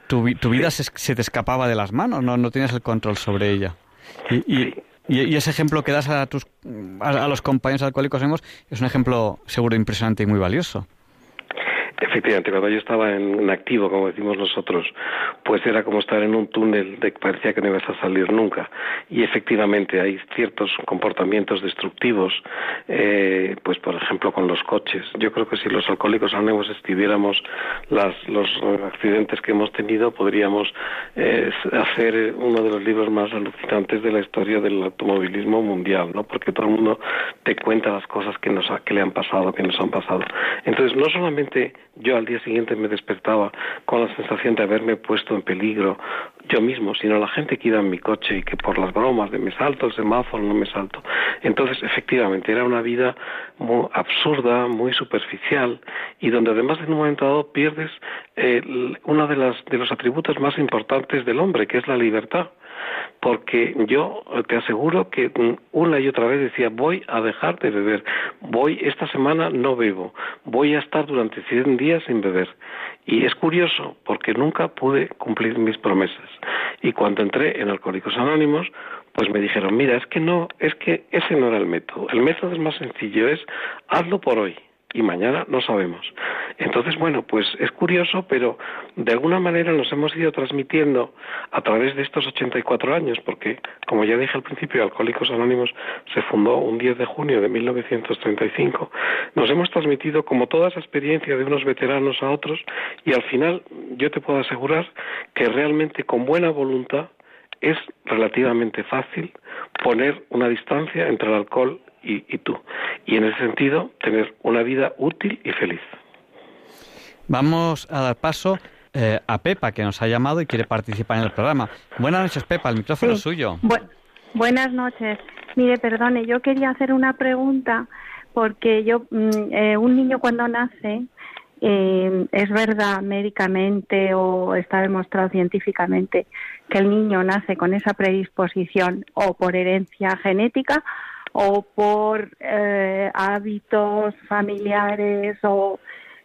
tu, tu vida se, te escapaba de las manos, no, no tienes el control sobre ella. Y, y, ese ejemplo que das a, tus, a, los compañeros alcohólicos es un ejemplo seguro impresionante y muy valioso. Efectivamente, cuando yo estaba en, activo, como decimos nosotros, pues era como estar en un túnel de que parecía que no ibas a salir nunca. Y efectivamente hay ciertos comportamientos destructivos, eh, pues por ejemplo con los coches. Yo creo que si los alcohólicos anónimos escribiéramos las, los accidentes que hemos tenido, podríamos eh, hacer uno de los libros más alucinantes de la historia del automovilismo mundial, ¿no? Porque todo el mundo te cuenta las cosas que, nos, que le han pasado, que nos han pasado. Entonces, no solamente yo al día siguiente me despertaba con la sensación de haberme puesto en peligro yo mismo, sino la gente que iba en mi coche y que por las bromas de me salto el semáforo, no me salto. Entonces, efectivamente, era una vida muy absurda, muy superficial y donde además en un momento dado pierdes eh, uno de, las, de los atributos más importantes del hombre, que es la libertad porque yo te aseguro que una y otra vez decía voy a dejar de beber, voy esta semana no bebo, voy a estar durante 100 días sin beber. Y es curioso porque nunca pude cumplir mis promesas. Y cuando entré en Alcohólicos Anónimos, pues me dijeron, mira, es que no, es que ese no era el método. El método es más sencillo, es hazlo por hoy y mañana no sabemos. Entonces, bueno, pues es curioso, pero de alguna manera nos hemos ido transmitiendo a través de estos 84 años, porque, como ya dije al principio, Alcohólicos Anónimos se fundó un 10 de junio de 1935, nos hemos transmitido como toda esa experiencia de unos veteranos a otros y al final yo te puedo asegurar que realmente con buena voluntad es relativamente fácil poner una distancia entre el alcohol y, tú. Y en ese sentido, tener una vida útil y feliz. Vamos a dar paso eh, a Pepa, que nos ha llamado y quiere participar en el programa. Buenas noches, Pepa, el micrófono es suyo. buenas noches. Mire, perdone, yo quería hacer una pregunta porque yo, mm, eh, un niño cuando nace, eh, es verdad médicamente o está demostrado científicamente que el niño nace con esa predisposición o por herencia genética o por eh, hábitos familiares o,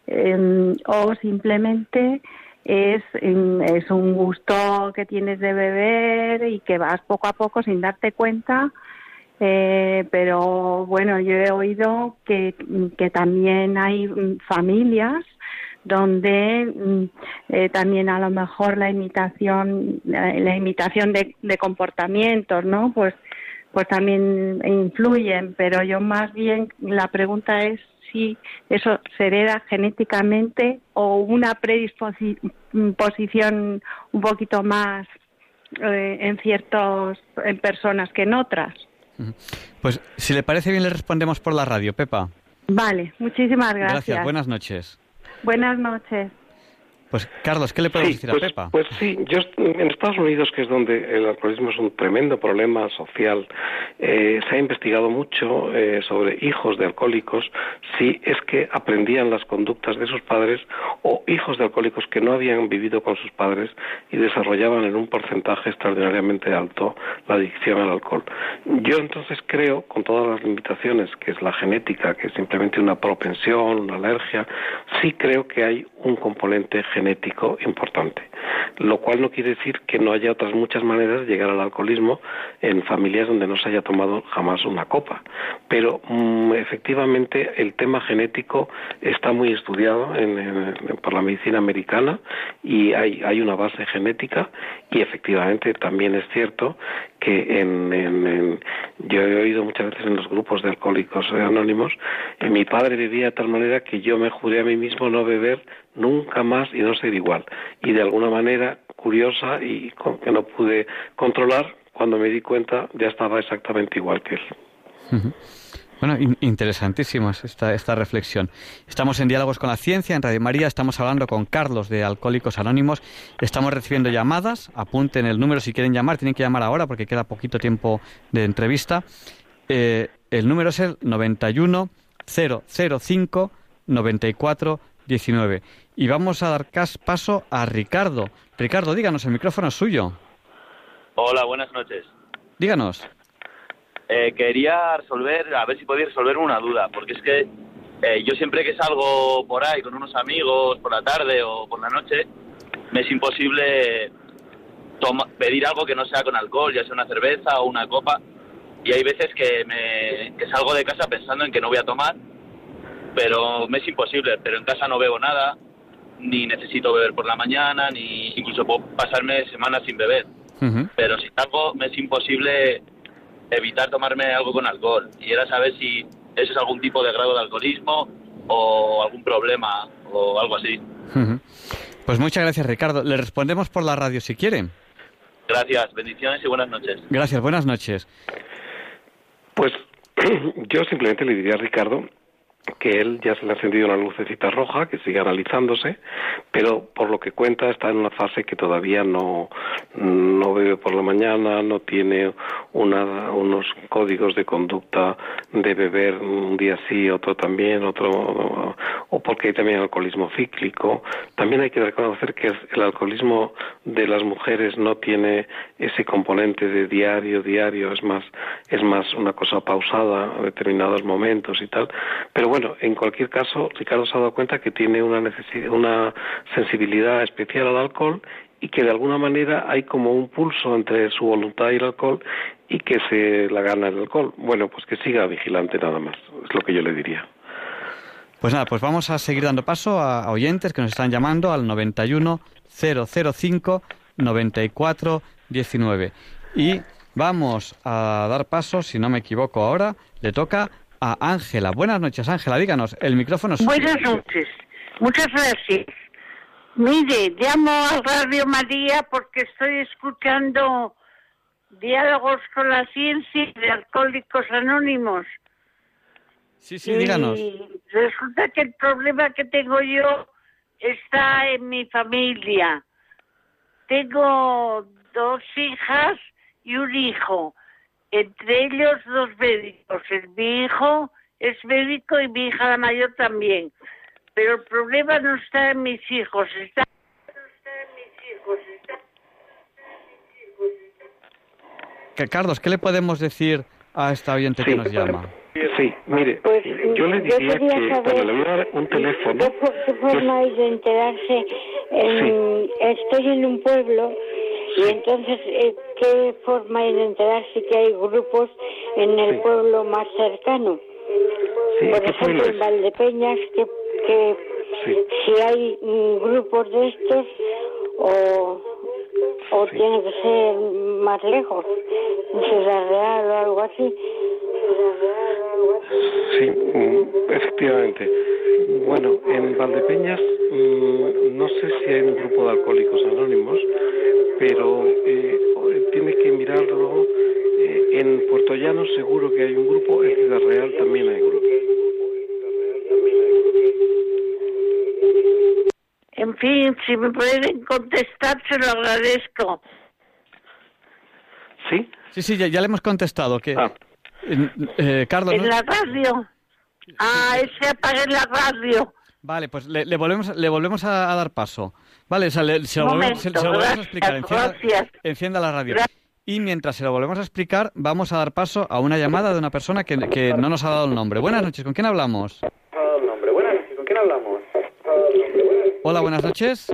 em, o simplemente es, em, es un gusto que tienes de beber y que vas poco a poco sin darte cuenta. Eh, pero bueno, yo he oído que, que también hay mm, familias donde mm, eh, también a lo mejor la imitación la, imitación de, de, comportamientos no pues pues también influyen, pero yo más bien la pregunta es si eso se hereda genéticamente o una predisposición un poquito más eh, en ciertas en personas que en otras. Pues si le parece bien le respondemos por la radio, Pepa. Vale, muchísimas gracias. Gracias, buenas noches. Buenas noches. Pues Carlos, ¿qué le podemos decir a pues, Pepa? Pues sí, yo en Estados Unidos, que es donde el alcoholismo es un tremendo problema social, eh, se ha investigado mucho eh, sobre hijos de alcohólicos, si es que aprendían las conductas de sus padres o hijos de alcohólicos que no habían vivido con sus padres y desarrollaban en un porcentaje extraordinariamente alto la adicción al alcohol. Yo entonces creo, con todas las limitaciones, que es la genética, que es simplemente una propensión, una alergia, sí creo que hay un componente genético importante, lo cual no quiere decir que no haya otras muchas maneras de llegar al alcoholismo en familias donde no se haya tomado jamás una copa. Pero mm, efectivamente el tema genético está muy estudiado en, por la medicina americana y hay, hay una base genética y efectivamente también es cierto que en, yo he oído muchas veces en los grupos de alcohólicos anónimos, eh, mi padre vivía de tal manera que yo me juré a mí mismo no beber nunca más y no ser igual. Y de alguna manera curiosa y que no pude controlar, cuando me di cuenta ya estaba exactamente igual que él. Bueno, interesantísima esta, esta reflexión. Estamos en Diálogos con la Ciencia, en Radio María, estamos hablando con Carlos de Alcohólicos Anónimos, estamos recibiendo llamadas, apunten el número si quieren llamar, tienen que llamar ahora porque queda poquito tiempo de entrevista. Eh, el número es el 91 005 94 19. Y vamos a dar paso a Ricardo. Ricardo, díganos, el micrófono es suyo. Hola, buenas noches. Díganos. Eh, quería resolver, a ver si podía resolver una duda, porque es que eh, yo siempre que salgo por ahí con unos amigos por la tarde o por la noche, me es imposible pedir algo que no sea con alcohol, ya sea una cerveza o una copa, y hay veces que, me, que salgo de casa pensando en que no voy a tomar, pero me es imposible, pero en casa no bebo nada, ni necesito beber por la mañana, ni incluso puedo pasarme semanas sin beber. Pero si salgo me es imposible evitar tomarme algo con alcohol. Y era saber si eso es algún tipo de grado de alcoholismo o algún problema o algo así. Pues muchas gracias, Ricardo. Le respondemos por la radio si quieren. Gracias, bendiciones y buenas noches. Gracias, buenas noches. Pues yo simplemente le diría a Ricardo que él ya se le ha encendido una lucecita roja que sigue analizándose, pero por lo que cuenta está en una fase que todavía no, no bebe por la mañana, no tiene una, unos códigos de conducta de beber un día sí, otro también, otro o porque hay también alcoholismo cíclico. También hay que reconocer que el alcoholismo de las mujeres no tiene ese componente de diario, diario, es más, es más una cosa pausada a determinados momentos y tal. Pero bueno, en cualquier caso, Ricardo se ha dado cuenta que tiene una, una sensibilidad especial al alcohol y que de alguna manera hay como un pulso entre su voluntad y el alcohol y que se la gana el alcohol. Bueno, pues que siga vigilante nada más, es lo que yo le diría. Pues nada, pues vamos a seguir dando paso a, a oyentes que nos están llamando al 91 005 94 19. Y vamos a dar paso, si no me equivoco ahora, le toca a Ángela. Buenas noches, Ángela, díganos, el micrófono es. Buenas noches, muchas gracias. Mire, llamo a Radio María porque estoy escuchando diálogos con la ciencia de Alcohólicos Anónimos. Sí, sí, díganos. Y resulta que el problema que tengo yo está en mi familia. Tengo dos hijas y un hijo, entre ellos dos médicos. El- Mi hijo es médico y mi hija la mayor también. Pero el problema no está en mis hijos, está Que, Carlos, ¿qué le podemos decir a esta oyente que Sí. nos llama? Sí, mire, Pues yo le yo diría quería que saber bueno, le voy a dar un teléfono. ¿Qué, qué forma hay de enterarse? En- Estoy en un pueblo y entonces, eh, ¿qué forma hay de enterarse que hay grupos en el Sí. pueblo más cercano? Sí, Por ¿qué ejemplo, en? Valdepeñas, que, que Sí. si hay grupos de estos o, o tiene que ser más lejos, en Ciudad Real o algo así. Sí, mm, efectivamente. Bueno, en Valdepeñas mm, no sé si hay un grupo de alcohólicos anónimos, pero eh, tiene que mirarlo. eh, en Puerto Llano seguro que hay un grupo, en Ciudad Real también hay grupo. En fin, si me pueden contestar, se lo agradezco. ¿Sí? Sí, sí, ya, ya le hemos contestado. Que, Ah. eh, eh, Carlos, En ¿no? la radio. Ah, es que apagué la radio. Vale, pues le, le volvemos, le volvemos a, a dar paso. Vale, le- se lo volvemos, se- se lo volvemos a explicar. Encienda, gracias. encienda la radio. Gracias. Y mientras se lo volvemos a explicar, vamos a dar paso a una llamada de una persona que, que no nos ha dado el nombre. Buenas noches, ¿con quién hablamos? Hola, buenas noches.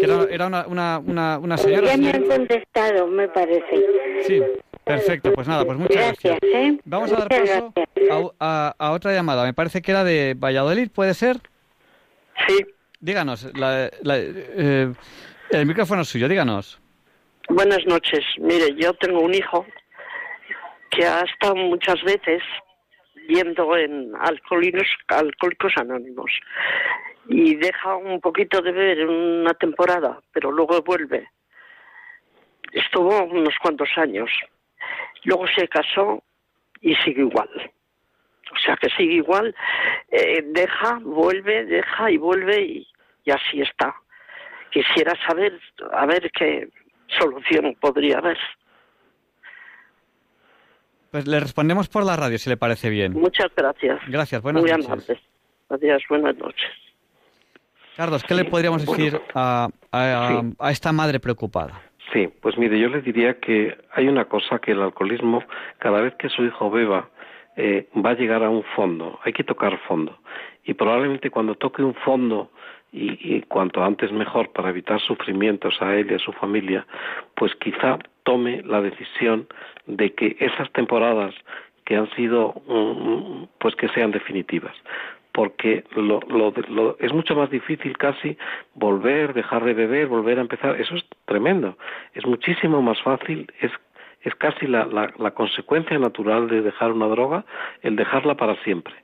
Que Era, era una, una, una, una señora. Ya me han contestado, me parece. Sí, perfecto. Pues nada, pues muchas gracias. Gracias, ¿eh? Vamos a dar Muchas paso a, a- a otra llamada. Me parece que era de Valladolid, ¿puede ser? Sí, Díganos, la- la- eh, el micrófono es suyo, díganos. buenas noches. Mire, yo tengo un hijo que ha estado muchas veces viendo en alcohólicos, alcohólicos anónimos y deja un poquito de beber una temporada, pero luego vuelve. Estuvo unos cuantos años. Luego se casó y sigue igual. O sea que sigue igual, eh, deja, vuelve, deja y vuelve y, y así está. Quisiera saber, a ver qué solución podría haber. Pues le respondemos por la radio, si le parece bien. Muchas gracias. Gracias, buenas Muy noches. amables. Adiós, buenas noches. Carlos, ¿qué le podríamos Bueno. decir a, a- Sí. a esta madre preocupada? Sí, pues mire, yo le diría que hay una cosa que el alcoholismo, cada vez que su hijo beba, eh, va a llegar a un fondo. Hay que tocar fondo. Y probablemente cuando toque un fondo, y, y cuanto antes mejor para evitar sufrimientos a él y a su familia, pues quizá tome la decisión de que esas temporadas que han sido, mm, pues que sean definitivas porque lo, lo, lo- es mucho más difícil casi volver, dejar de beber, volver a empezar. Eso es tremendo. Es muchísimo más fácil, es, es casi la, la, la consecuencia natural de dejar una droga, el dejarla para siempre.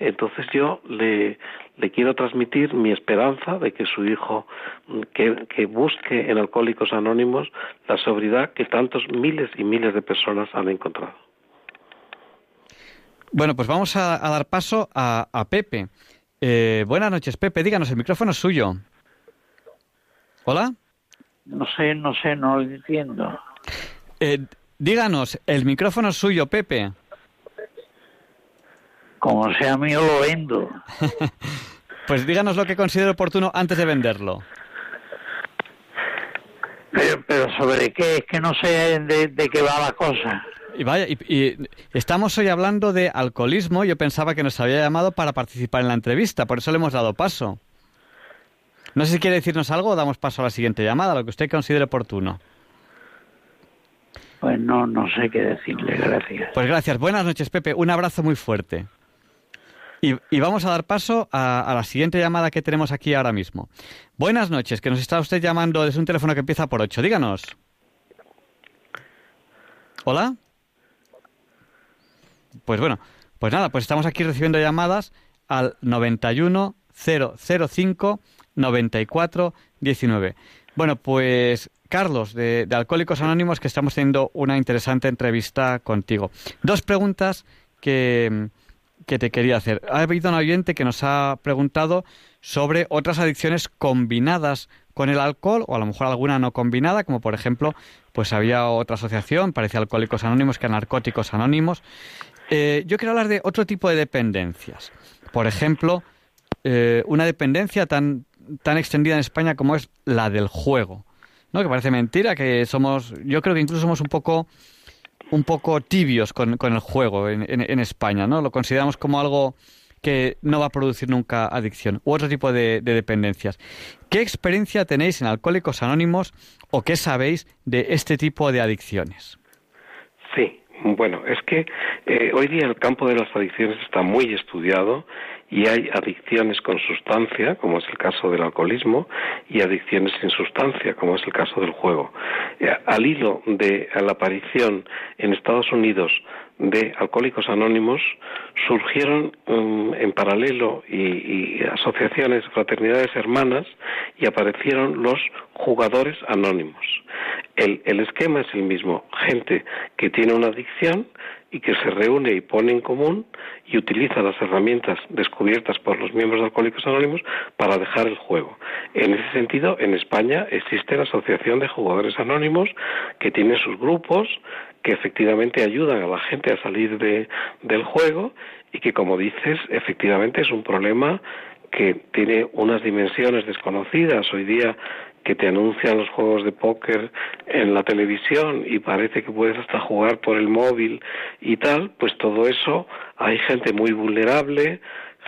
Entonces yo le, le quiero transmitir mi esperanza de que su hijo que, que busque en Alcohólicos Anónimos la sobriedad que tantos miles y miles de personas han encontrado. Bueno, pues vamos a, a dar paso a, a Pepe. Eh, buenas noches, Pepe. Díganos, el micrófono es suyo. ¿Hola? No sé, no sé, no lo entiendo. Eh, díganos, el micrófono es suyo, Pepe. Como sea mío, lo vendo. Pues díganos lo que considere oportuno antes de venderlo. Pero, pero sobre qué, es que no sé de, de qué va la cosa. Y vaya, y, y estamos hoy hablando de alcoholismo. Yo pensaba que nos había llamado para participar en la entrevista, por eso le hemos dado paso. No sé si quiere decirnos algo o damos paso a la siguiente llamada, lo que usted considere oportuno. Pues no, no sé qué decirle, gracias. Pues gracias. Buenas noches, Pepe. Un abrazo muy fuerte. Y, vamos a dar paso a, la siguiente llamada que tenemos aquí ahora mismo. Buenas noches, que nos está usted llamando desde un teléfono que empieza por 8. Díganos. ¿Hola? Pues bueno, pues nada, pues estamos aquí recibiendo llamadas al 91 005 94 19. Bueno, pues Carlos, de, Alcohólicos Anónimos, que estamos teniendo una interesante entrevista contigo. Dos preguntas que, que te quería hacer. Ha habido un oyente que nos ha preguntado sobre otras adicciones combinadas con el alcohol o a lo mejor alguna no combinada, como por ejemplo, pues había otra asociación, parece Alcohólicos Anónimos que Narcóticos Anónimos. Eh, yo quiero hablar de otro tipo de dependencias. Por ejemplo, eh, una dependencia tan, tan extendida en España como es la del juego. ¿no? Que parece mentira, que somos, yo creo que incluso somos un poco un poco tibios con, el juego en, en, España, ¿no? Lo consideramos como algo que no va a producir nunca adicción u otro tipo de, dependencias. ¿Qué experiencia tenéis en Alcohólicos Anónimos o qué sabéis de este tipo de adicciones? Sí, bueno, es que eh, hoy día el campo de las adicciones está muy estudiado y hay adicciones con sustancia, como es el caso del alcoholismo, y adicciones sin sustancia, como es el caso del juego. Eh, al hilo de la aparición en Estados Unidos de Alcohólicos Anónimos, surgieron um, en paralelo y, asociaciones, fraternidades hermanas, y aparecieron los jugadores anónimos. El, el esquema es el mismo, gente que tiene una adicción y que se reúne y pone en común y utiliza las herramientas descubiertas por los miembros de Alcohólicos Anónimos para dejar el juego. En ese sentido, en España existe la Asociación de Jugadores Anónimos que tiene sus grupos que efectivamente ayudan a la gente a salir de, del juego y que, como dices, efectivamente es un problema que tiene unas dimensiones desconocidas. Hoy día que te anuncian los juegos de póker en la televisión y parece que puedes hasta jugar por el móvil y tal, pues todo eso hay gente muy vulnerable,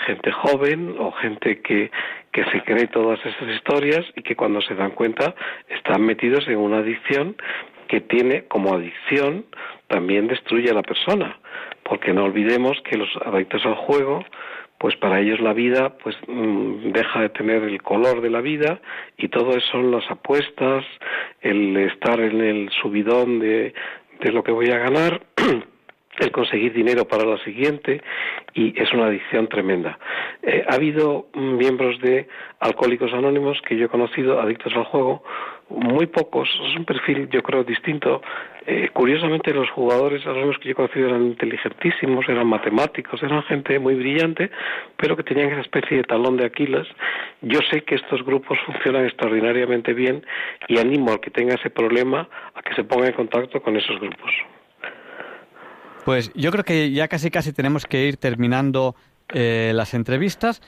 gente joven o gente que, que se cree todas esas historias y que cuando se dan cuenta están metidos en una adicción que tiene como adicción también destruye a la persona, porque no olvidemos que los adictos al juego pues para ellos la vida pues mm, deja de tener el color de la vida y todo eso son las apuestas, el estar en el subidón de, de lo que voy a ganar, el conseguir dinero para la siguiente y es una adicción tremenda. Eh, ha habido miembros de Alcohólicos Anónimos que yo he conocido, adictos al juego, muy pocos, es un perfil yo creo distinto. Eh, curiosamente los jugadores los que yo he conocido eran inteligentísimos, eran matemáticos, eran gente muy brillante, pero que tenían esa especie de talón de Aquiles. Yo sé que estos grupos funcionan extraordinariamente bien y animo al que tenga ese problema a que se ponga en contacto con esos grupos. Pues yo creo que ya casi casi tenemos que ir terminando eh, las entrevistas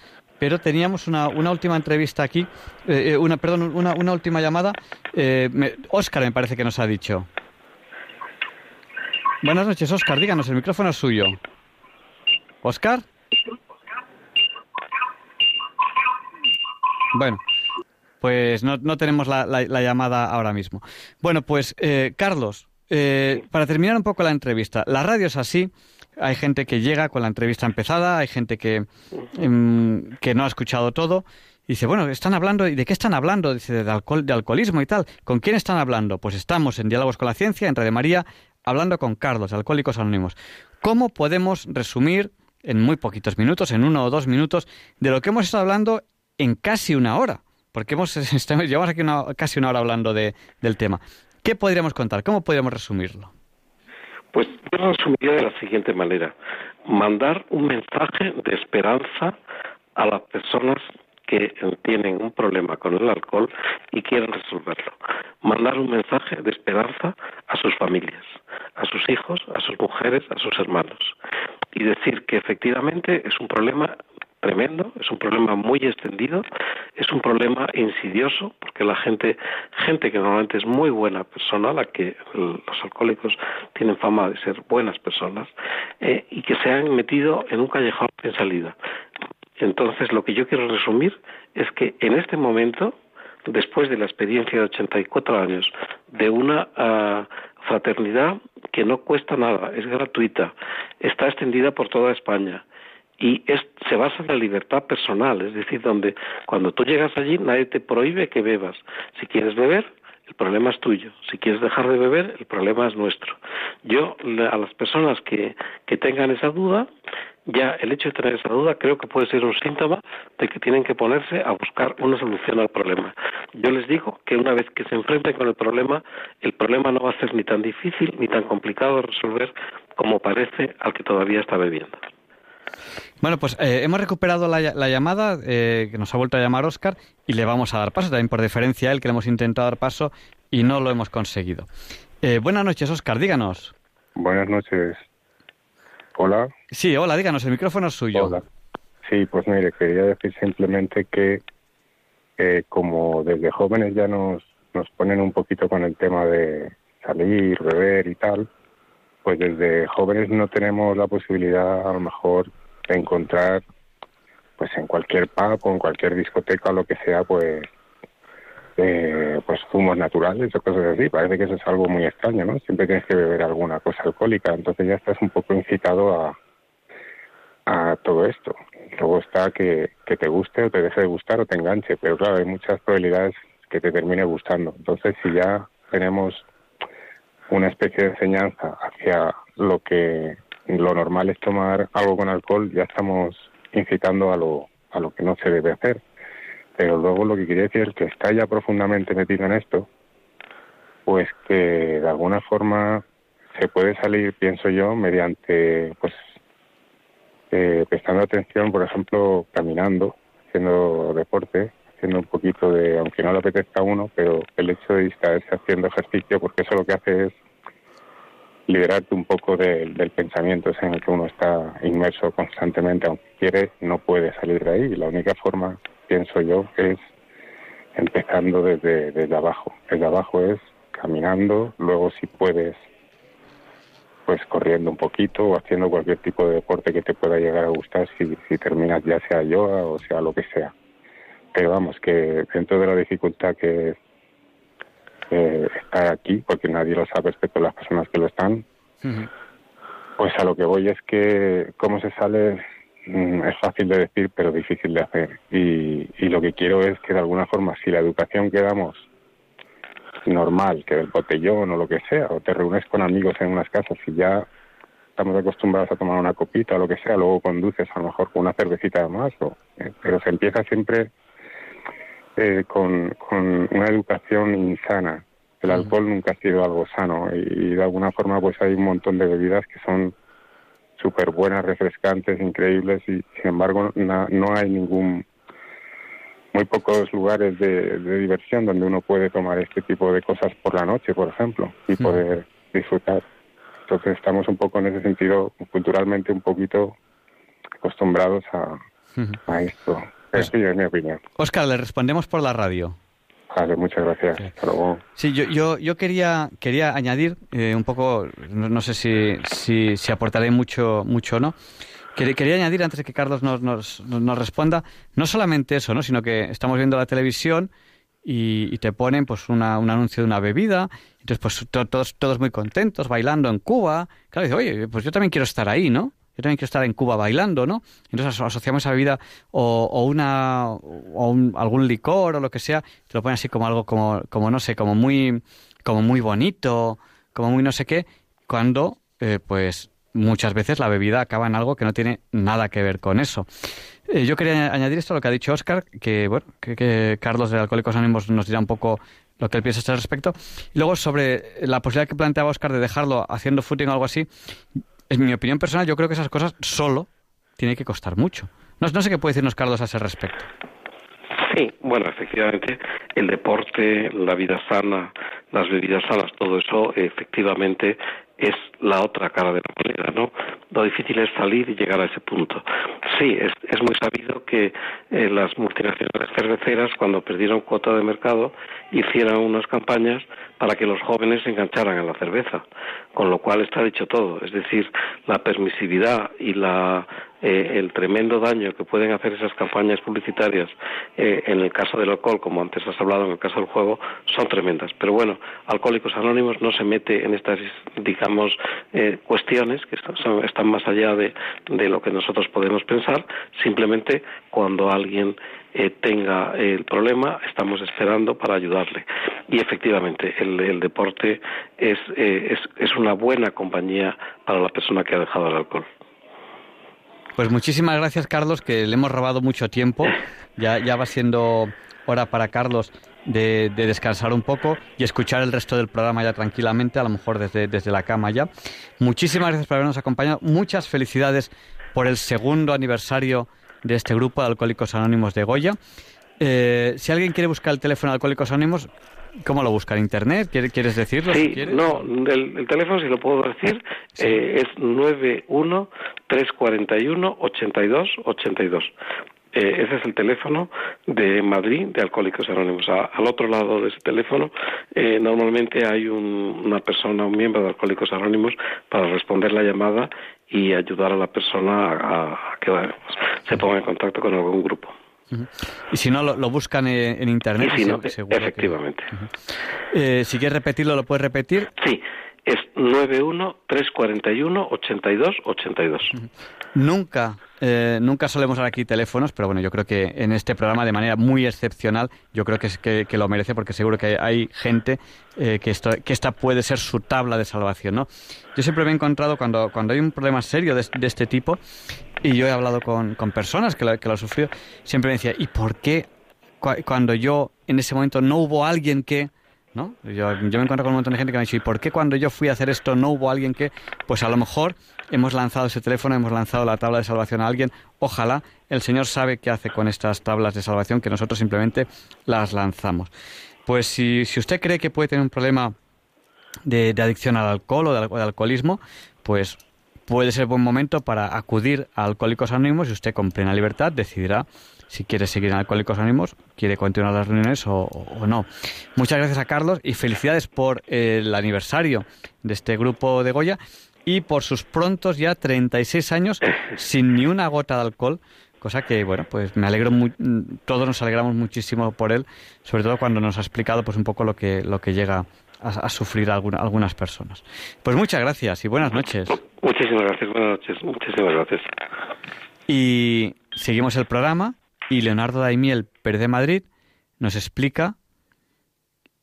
pero teníamos una, una última entrevista aquí, eh, eh, una, perdón, una, una última llamada. Eh, Óscar me parece que nos ha dicho. Buenas noches, Óscar, díganos, el micrófono es suyo. ¿Óscar? Bueno, pues no, no tenemos la, la, llamada ahora mismo. Bueno, pues Carlos, para terminar un poco la entrevista, la radio es así, hay gente que llega con la entrevista empezada, hay gente que, em, que no ha escuchado todo. Y dice, bueno, están hablando, ¿y de qué están hablando? Dice, de, alcohol, de alcoholismo y tal. ¿Con quién están hablando? Pues estamos en Diálogos con la Ciencia, en Radio María, hablando con Carlos, Alcohólicos Anónimos. ¿Cómo podemos resumir en muy poquitos minutos, en uno o dos minutos, de lo que hemos estado hablando en casi una hora? Porque hemos, llevamos aquí casi una hora hablando de, del tema. ¿Qué podríamos contar? ¿Cómo podríamos resumirlo? Pues yo resumiría de la siguiente manera. Mandar un mensaje de esperanza a las personas que tienen un problema con el alcohol y quieren resolverlo. Mandar un mensaje de esperanza a sus familias, a sus hijos, a sus mujeres, a sus hermanos. Y decir que efectivamente es un problema tremendo, es un problema muy extendido, es un problema insidioso, porque la gente, gente que normalmente es muy buena persona, la que los alcohólicos tienen fama de ser buenas personas, eh, y que se han metido en un callejón sin salida. Entonces, lo que yo quiero resumir es que en este momento, después de la experiencia de 84 años, de una ah, fraternidad que no cuesta nada, es gratuita, está extendida por toda España, y es, se basa en la libertad personal, es decir, donde cuando tú llegas allí nadie te prohíbe que bebas. Si quieres beber, el problema es tuyo. Si quieres dejar de beber, el problema es nuestro. Yo, a las personas que, que tengan esa duda, ya el hecho de tener esa duda creo que puede ser un síntoma de que tienen que ponerse a buscar una solución al problema. Yo les digo que una vez que se enfrenten con el problema, el problema no va a ser ni tan difícil ni tan complicado de resolver como parece al que todavía está bebiendo. Bueno, pues eh, hemos recuperado la, llamada eh, que nos ha vuelto a llamar Oscar y le vamos a dar paso, también por deferencia a él que le hemos intentado dar paso y no lo hemos conseguido. Eh, buenas noches, Oscar, díganos. Buenas noches. Hola. Sí, hola, díganos, el micrófono es suyo. Hola. Sí, pues mire, quería decir simplemente que como desde jóvenes ya nos, nos ponen un poquito con el tema de salir, beber y tal, pues desde jóvenes no tenemos la posibilidad a lo mejor encontrar pues en cualquier pub o en cualquier discoteca o lo que sea pues eh, pues zumos naturales o cosas así. Parece que eso es algo muy extraño no siempre tienes que beber alguna cosa alcohólica. Entonces ya estás un poco incitado a a todo esto. Luego está que, que te guste o te deje de gustar o te enganche. Pero claro hay muchas probabilidades que te termine gustando. Entonces si ya tenemos una especie de enseñanza hacia lo que lo normal es tomar algo con alcohol, ya estamos incitando a lo, a lo que no se debe hacer. Pero luego lo que quería decir es que está ya profundamente metido en esto, pues que de alguna forma se puede salir, pienso yo, mediante, pues, eh, prestando atención, por ejemplo, caminando, haciendo deporte, haciendo un poquito de, aunque no le apetezca a uno, pero el hecho de distraerse haciendo ejercicio, porque eso lo que hace es liberarte un poco del pensamiento en el que uno está inmerso constantemente, aunque quiere, no puede salir de ahí. La única forma, pienso yo, es empezando desde, desde abajo. Desde abajo es caminando, luego si puedes, pues corriendo un poquito o haciendo cualquier tipo de deporte que te pueda llegar a gustar si, si terminas ya sea yoga o sea lo que sea. Pero vamos, que dentro de la dificultad que es eh, estar aquí, porque nadie lo sabe excepto las personas que lo están. Pues a lo que voy es que cómo se sale mm, es fácil de decir, pero difícil de hacer. Y, y lo que quiero es que de alguna forma, si la educación que damos normal, que del botellón o lo que sea, o te reúnes con amigos en unas casas y ya estamos acostumbrados a tomar una copita o lo que sea, luego conduces a lo mejor con una cervecita más, o, eh, pero se empieza siempre eh, con, con una educación insana. El alcohol nunca ha sido algo sano y, de alguna forma pues hay un montón de bebidas que son súper buenas, refrescantes, increíbles y sin embargo no hay ningún, muy pocos lugares de, diversión donde uno puede tomar este tipo de cosas por la noche, por ejemplo, y poder disfrutar. Entonces estamos un poco en ese sentido culturalmente un poquito acostumbrados a, a esto. Pues, sí, es mi opinión. Oscar, le respondemos por la radio. Vale, muchas gracias. Sí, yo, yo, yo quería, quería añadir eh, un poco, no, sé si, si, si, aportaré mucho, mucho o no. Quería, quería añadir, antes de que Carlos nos, nos, nos, responda, no solamente eso, ¿no? sino que estamos viendo la televisión y, te ponen pues una, un anuncio de una bebida, entonces pues todos, todos muy contentos, bailando en Cuba. Claro, dice, oye, pues yo también quiero estar ahí, ¿no? Yo también quiero estar en Cuba bailando, ¿no? Entonces asociamos esa bebida o, o una o algún licor o lo que sea, te lo ponen así como algo como, como no sé, como muy como muy bonito, como muy no sé qué, cuando eh, pues muchas veces la bebida acaba en algo que no tiene nada que ver con eso. Eh, yo quería añadir esto a lo que ha dicho Oscar, que bueno, que, Carlos de Alcohólicos Anónimos nos dirá un poco lo que él piensa al respecto. Y luego sobre la posibilidad que planteaba Oscar de dejarlo haciendo footing o algo así, en mi opinión personal, yo creo que esas cosas solo tienen que costar mucho. No, no sé qué puede decirnos Carlos a ese respecto. Sí, bueno, efectivamente, el deporte, la vida sana, las bebidas sanas, todo eso efectivamente es la otra cara de la moneda, ¿no? Lo difícil es salir y llegar a ese punto. Sí, es, es muy sabido que eh, las multinacionales cerveceras, cuando perdieron cuota de mercado, hicieron unas campañas para que los jóvenes se engancharan a la cerveza, con lo cual está dicho todo. Es decir, la permisividad y la eh, el tremendo daño que pueden hacer esas campañas publicitarias eh, en el caso del alcohol, como antes has hablado en el caso del juego, son tremendas. Pero bueno, Alcohólicos Anónimos no se mete en estas, digamos, eh, cuestiones que están, más allá de, de lo que nosotros podemos pensar. Simplemente cuando alguien eh, tenga el problema, estamos esperando para ayudarle. Y efectivamente, el, deporte es, eh, es, es una buena compañía para la persona que ha dejado el alcohol. Pues muchísimas gracias, Carlos, que le hemos robado mucho tiempo. Ya, ya va siendo hora para Carlos de, de, descansar un poco y escuchar el resto del programa ya tranquilamente, a lo mejor desde, desde la cama ya. Muchísimas gracias por habernos acompañado. Muchas felicidades por el segundo aniversario de este grupo de Alcohólicos Anónimos de Goya. Eh, si alguien quiere buscar el teléfono de Alcohólicos Anónimos, ¿cómo lo busca? ¿En internet? ¿Quieres decirlo? Sí, no, el, teléfono, si lo puedo decir, eh, es 91-341-8282. Eh, ese es el teléfono de Madrid de Alcohólicos Anónimos. al otro lado de ese teléfono eh, normalmente hay una persona, un miembro de Alcohólicos Anónimos para responder la llamada y ayudar a la persona a, que se ponga en contacto con algún grupo. Y si no, lo, buscan en, internet. Sí, efectivamente. eh, si quieres repetirlo, ¿lo puedes repetir? Sí, es 91-341-8282. Nunca, eh, nunca solemos dar aquí teléfonos, pero bueno, yo creo que en este programa, de manera muy excepcional, yo creo que, es, que, lo merece porque seguro que hay gente eh, que, esto, que esta puede ser su tabla de salvación, ¿no? Yo siempre me he encontrado cuando, cuando hay un problema serio de, este tipo, y yo he hablado con, con personas que lo, que lo han sufrido, siempre me decía, ¿y por qué cuando yo en ese momento no hubo alguien que ¿no? Yo, yo, me encuentro con un montón de gente que me ha dicho, ¿y por qué cuando yo fui a hacer esto no hubo alguien que, pues a lo mejor hemos lanzado ese teléfono, hemos lanzado la tabla de salvación a alguien, ojalá el Señor sabe qué hace con estas tablas de salvación que nosotros simplemente las lanzamos. Pues si, si usted cree que puede tener un problema de, adicción al alcohol o de alcoholismo, pues puede ser buen momento para acudir a Alcohólicos Anónimos y usted con plena libertad decidirá si quiere seguir en Alcohólicos Anónimos, quiere continuar las reuniones o, no. Muchas gracias a Carlos y felicidades por el aniversario de este grupo de Goya y por sus prontos ya 36 años sin ni una gota de alcohol cosa que bueno pues me alegro muy, todos nos alegramos muchísimo por él sobre todo cuando nos ha explicado pues un poco lo que lo que llega a, sufrir algunas personas pues muchas gracias y buenas noches muchísimas gracias buenas noches muchísimas gracias y seguimos el programa y Leonardo Daimiel Pérez de Madrid nos explica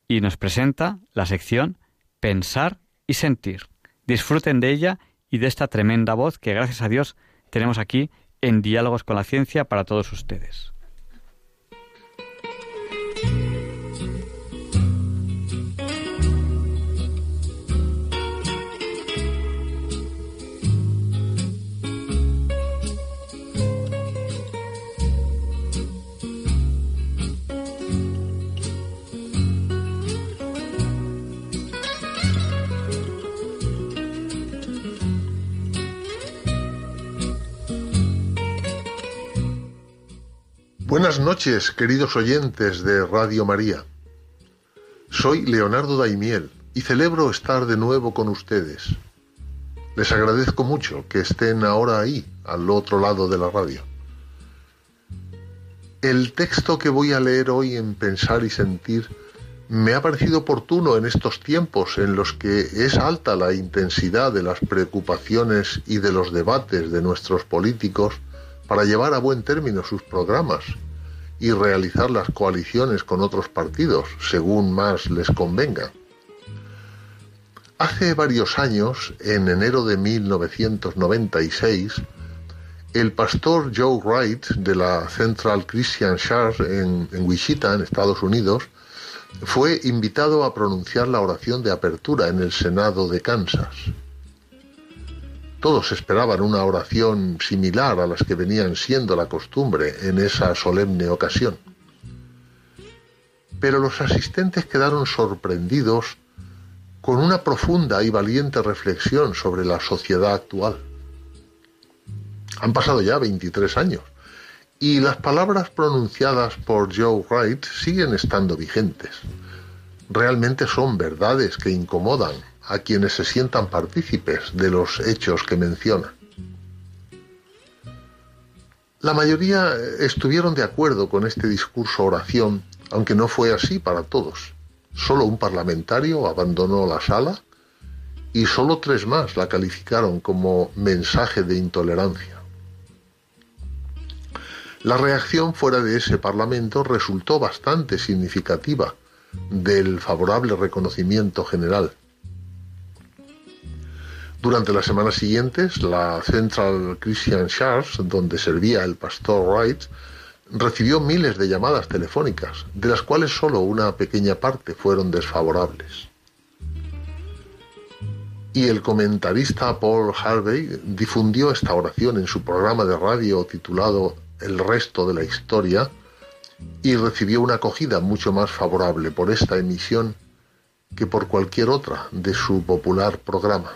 y nos presenta la sección Pensar y Sentir. Disfruten de ella y de esta tremenda voz que gracias a Dios tenemos aquí en Diálogos con la Ciencia para todos ustedes. Buenas noches, queridos oyentes de Radio María. Soy Leonardo Daimiel y celebro estar de nuevo con ustedes. Les agradezco mucho que estén ahora ahí, al otro lado de la radio. El texto que voy a leer hoy en Pensar y Sentir me ha parecido oportuno en estos tiempos en los que es alta la intensidad de las preocupaciones y de los debates de nuestros políticos para llevar a buen término sus programas y realizar las coaliciones con otros partidos, según más les convenga. Hace varios años, en enero de 1996, el pastor Joe Wright de la Central Christian Church en, en Wichita, en Estados Unidos, fue invitado a pronunciar la oración de apertura en el Senado de Kansas. Todos esperaban una oración similar a las que venían siendo la costumbre en esa solemne ocasión. Pero los asistentes quedaron sorprendidos con una profunda y valiente reflexión sobre la sociedad actual. Han pasado ya 23 años y las palabras pronunciadas por Joe Wright siguen estando vigentes. Realmente son verdades que incomodan a quienes se sientan partícipes de los hechos que menciona. La mayoría estuvieron de acuerdo con este discurso oración, aunque no fue así para todos. Solo un parlamentario abandonó la sala y solo tres más la calificaron como mensaje de intolerancia. La reacción fuera de ese Parlamento resultó bastante significativa del favorable reconocimiento general. Durante las semanas siguientes, la Central Christian Church, donde servía el pastor Wright, recibió miles de llamadas telefónicas, de las cuales solo una pequeña parte fueron desfavorables. Y el comentarista Paul Harvey difundió esta oración en su programa de radio titulado El resto de la historia y recibió una acogida mucho más favorable por esta emisión que por cualquier otra de su popular programa.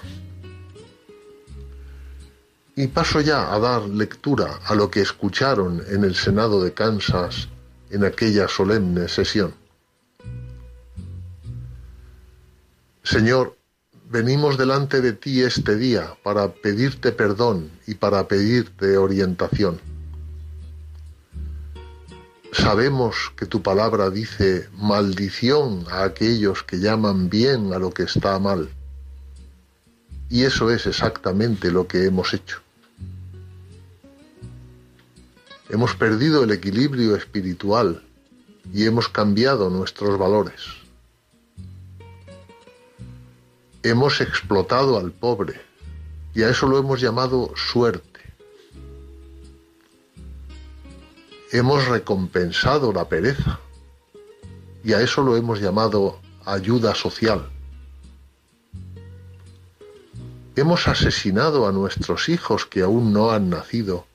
Y paso ya a dar lectura a lo que escucharon en el Senado de Kansas en aquella solemne sesión. Señor, venimos delante de ti este día para pedirte perdón y para pedirte orientación. Sabemos que tu palabra dice maldición a aquellos que llaman bien a lo que está mal. Y eso es exactamente lo que hemos hecho. Hemos perdido el equilibrio espiritual y hemos cambiado nuestros valores. Hemos explotado al pobre y a eso lo hemos llamado suerte. Hemos recompensado la pereza y a eso lo hemos llamado ayuda social. Hemos asesinado a nuestros hijos que aún no han nacido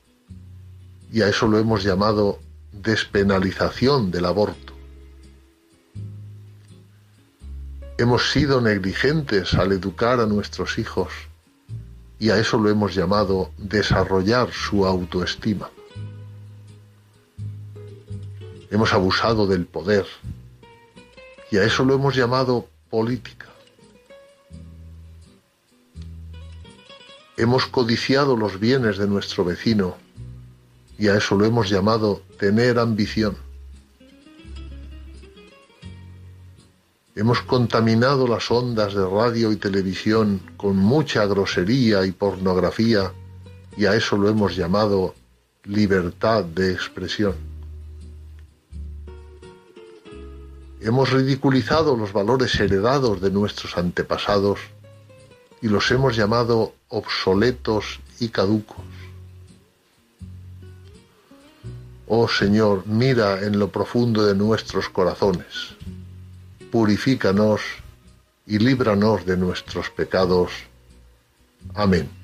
y a eso lo hemos llamado despenalización del aborto. Hemos sido negligentes al educar a nuestros hijos y a eso lo hemos llamado desarrollar su autoestima. Hemos abusado del poder y a eso lo hemos llamado política. Hemos codiciado los bienes de nuestro vecino y a eso lo hemos llamado tener ambición. Hemos contaminado las ondas de radio y televisión con mucha grosería y pornografía y a eso lo hemos llamado libertad de expresión. Hemos ridiculizado los valores heredados de nuestros antepasados y los hemos llamado obsoletos y caducos. Oh Señor, mira en lo profundo de nuestros corazones, purifícanos y líbranos de nuestros pecados. Amén.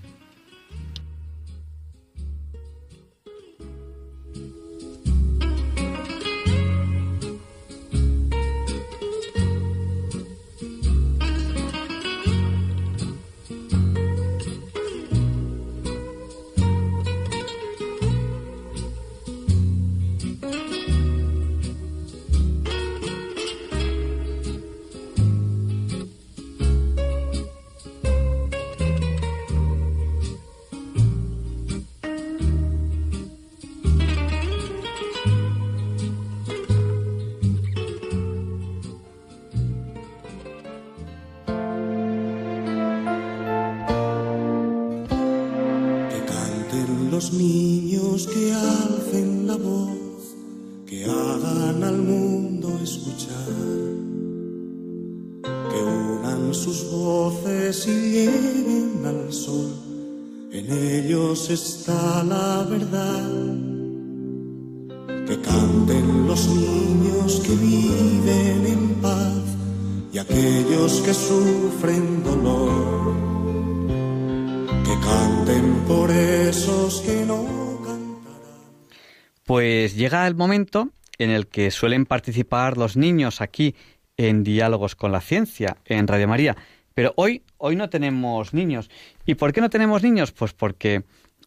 Llega el momento en el que suelen participar los niños aquí en Diálogos con la Ciencia, en Radio María. Pero hoy, hoy no tenemos niños. ¿Y por qué no tenemos niños? Pues porque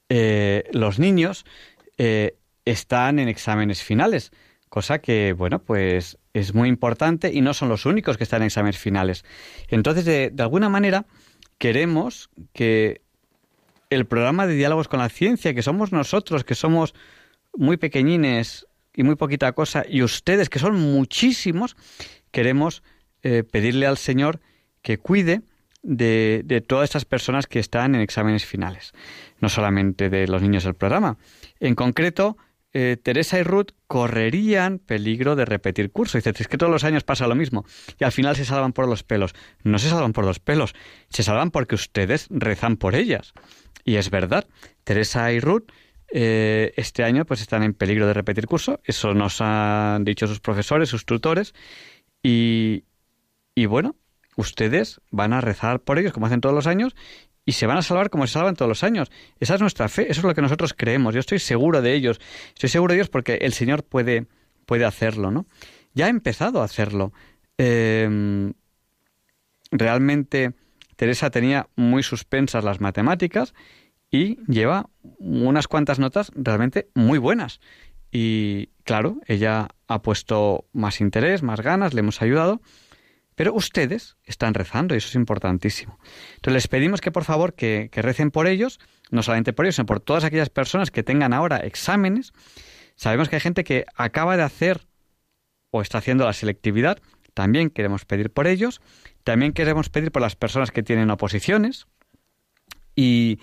eh, los niños eh, están en exámenes finales, cosa que, bueno, pues es muy importante y no son los únicos que están en exámenes finales. Entonces, de, de alguna manera, queremos que el programa de Diálogos con la Ciencia, que somos nosotros, que somos muy pequeñines y muy poquita cosa, y ustedes, que son muchísimos, queremos eh, pedirle al Señor que cuide de, de, todas estas personas que están en exámenes finales, no solamente de los niños del programa. En concreto, eh, Teresa y Ruth correrían peligro de repetir curso. Dice, es que todos los años pasa lo mismo y al final se salvan por los pelos. No se salvan por los pelos, se salvan porque ustedes rezan por ellas. Y es verdad, Teresa y Ruth eh, este año pues están en peligro de repetir curso. Eso nos han dicho sus profesores, sus tutores. Y, y bueno, ustedes van a rezar por ellos como hacen todos los años y se van a salvar como se salvan todos los años. Esa es nuestra fe, eso es lo que nosotros creemos. Yo estoy seguro de ellos. Estoy seguro de ellos porque el Señor puede, puede hacerlo, ¿no? Ya ha empezado a hacerlo. Em, realmente Teresa tenía muy suspensas las matemáticas y lleva unas cuantas notas realmente muy buenas. Y claro, ella ha puesto más interés, más ganas, le hemos ayudado pero ustedes están rezando y eso es importantísimo. Entonces les pedimos que por favor que, recen por ellos, no solamente por ellos, sino por todas aquellas personas que tengan ahora exámenes. Sabemos que hay gente que acaba de hacer o está haciendo la selectividad. También queremos pedir por ellos. También queremos pedir por las personas que tienen oposiciones. Y,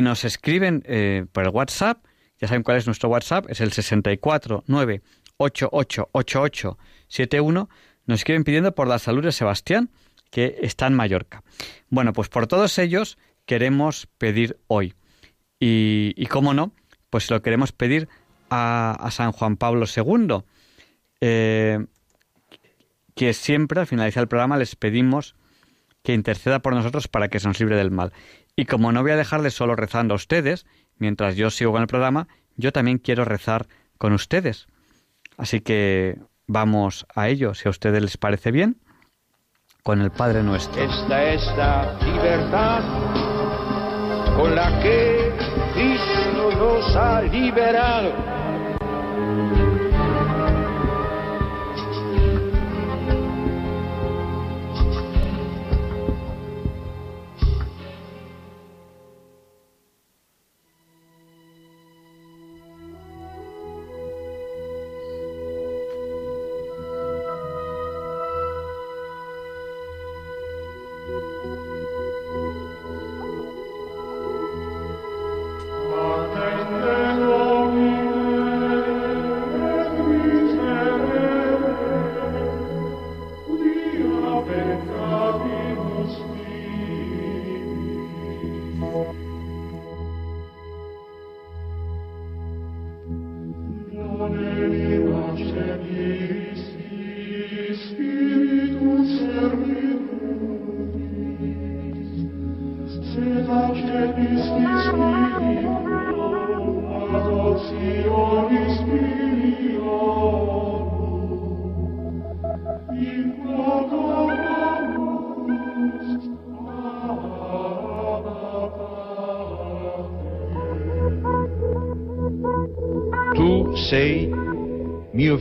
nos escriben eh, por el WhatsApp. Ya saben cuál es nuestro WhatsApp. Es el 649888871 nos escriben pidiendo por la salud de Sebastián, que está en Mallorca. Bueno, pues por todos ellos queremos pedir hoy. Y, y cómo no, pues lo queremos pedir a, San Juan Pablo II, eh, que siempre al finalizar el programa les pedimos que interceda por nosotros para que se nos libre del mal. Y como no voy a dejarles solo rezando a ustedes, mientras yo sigo con el programa, yo también quiero rezar con ustedes. Así que Vamos a ello, si a ustedes les parece bien, con el Padre Nuestro. Esta es la libertad con la que Cristo nos ha liberado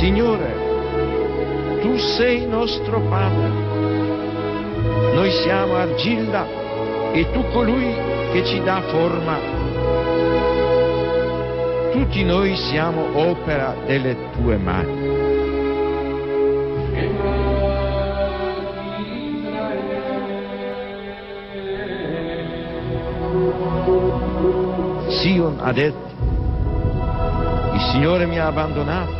Signore, tu sei nostro Padre, noi siamo argilla e tu colui che ci dà forma. Tutti noi siamo opera delle tue mani. Sion ha detto, il Signore mi ha abbandonato,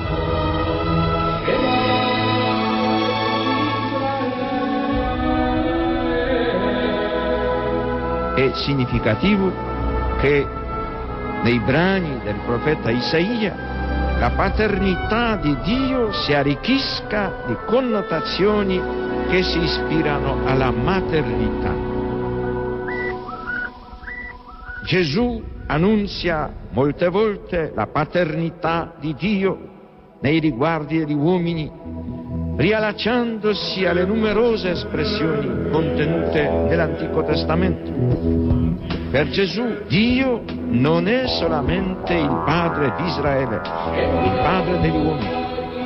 E significativo che nei brani del profeta Isaia la paternità di Dio si arricchisca di connotazioni che si ispirano alla maternità. Gesù annunzia molte volte la paternità di Dio nei riguardi degli uomini, riallacciandosi alle numerose espressioni contenute nell'Antico Testamento. Per Gesù Dio non è solamente il Padre di Israele, il Padre degli uomini,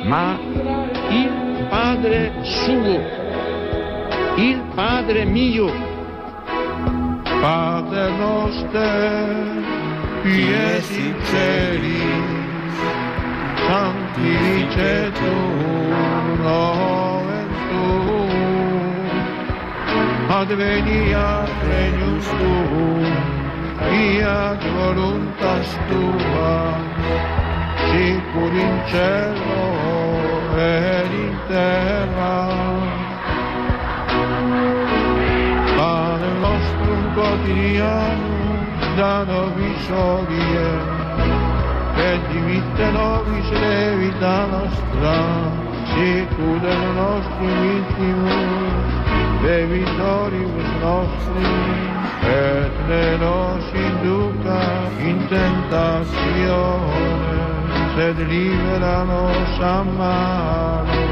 ma il Padre suo, il Padre mio. Padre nostro, pies in celis, sanctificetur adveniat regnus tuum, fiat voluntas tua, sicur in cielo ed in terra. Pane nostrum quotidianum da nobis hodie, et dimitte nobis levita nostra, sicur et dei vittori he was mostly perderò sin duca in tentazione, sed libera nos amare.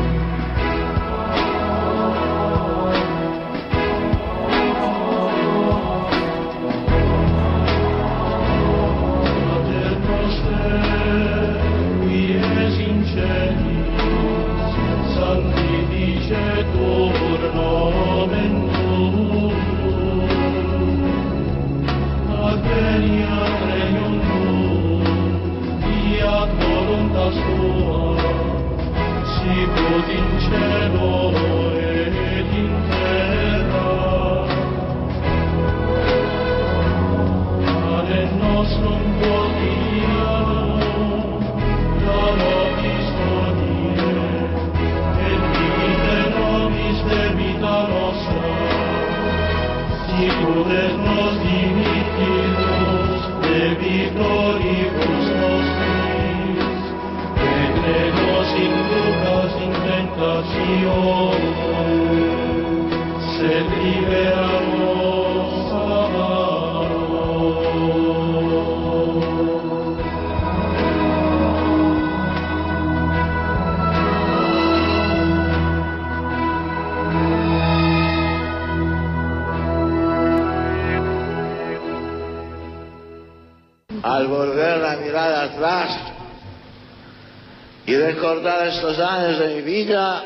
Estos años de mi vida,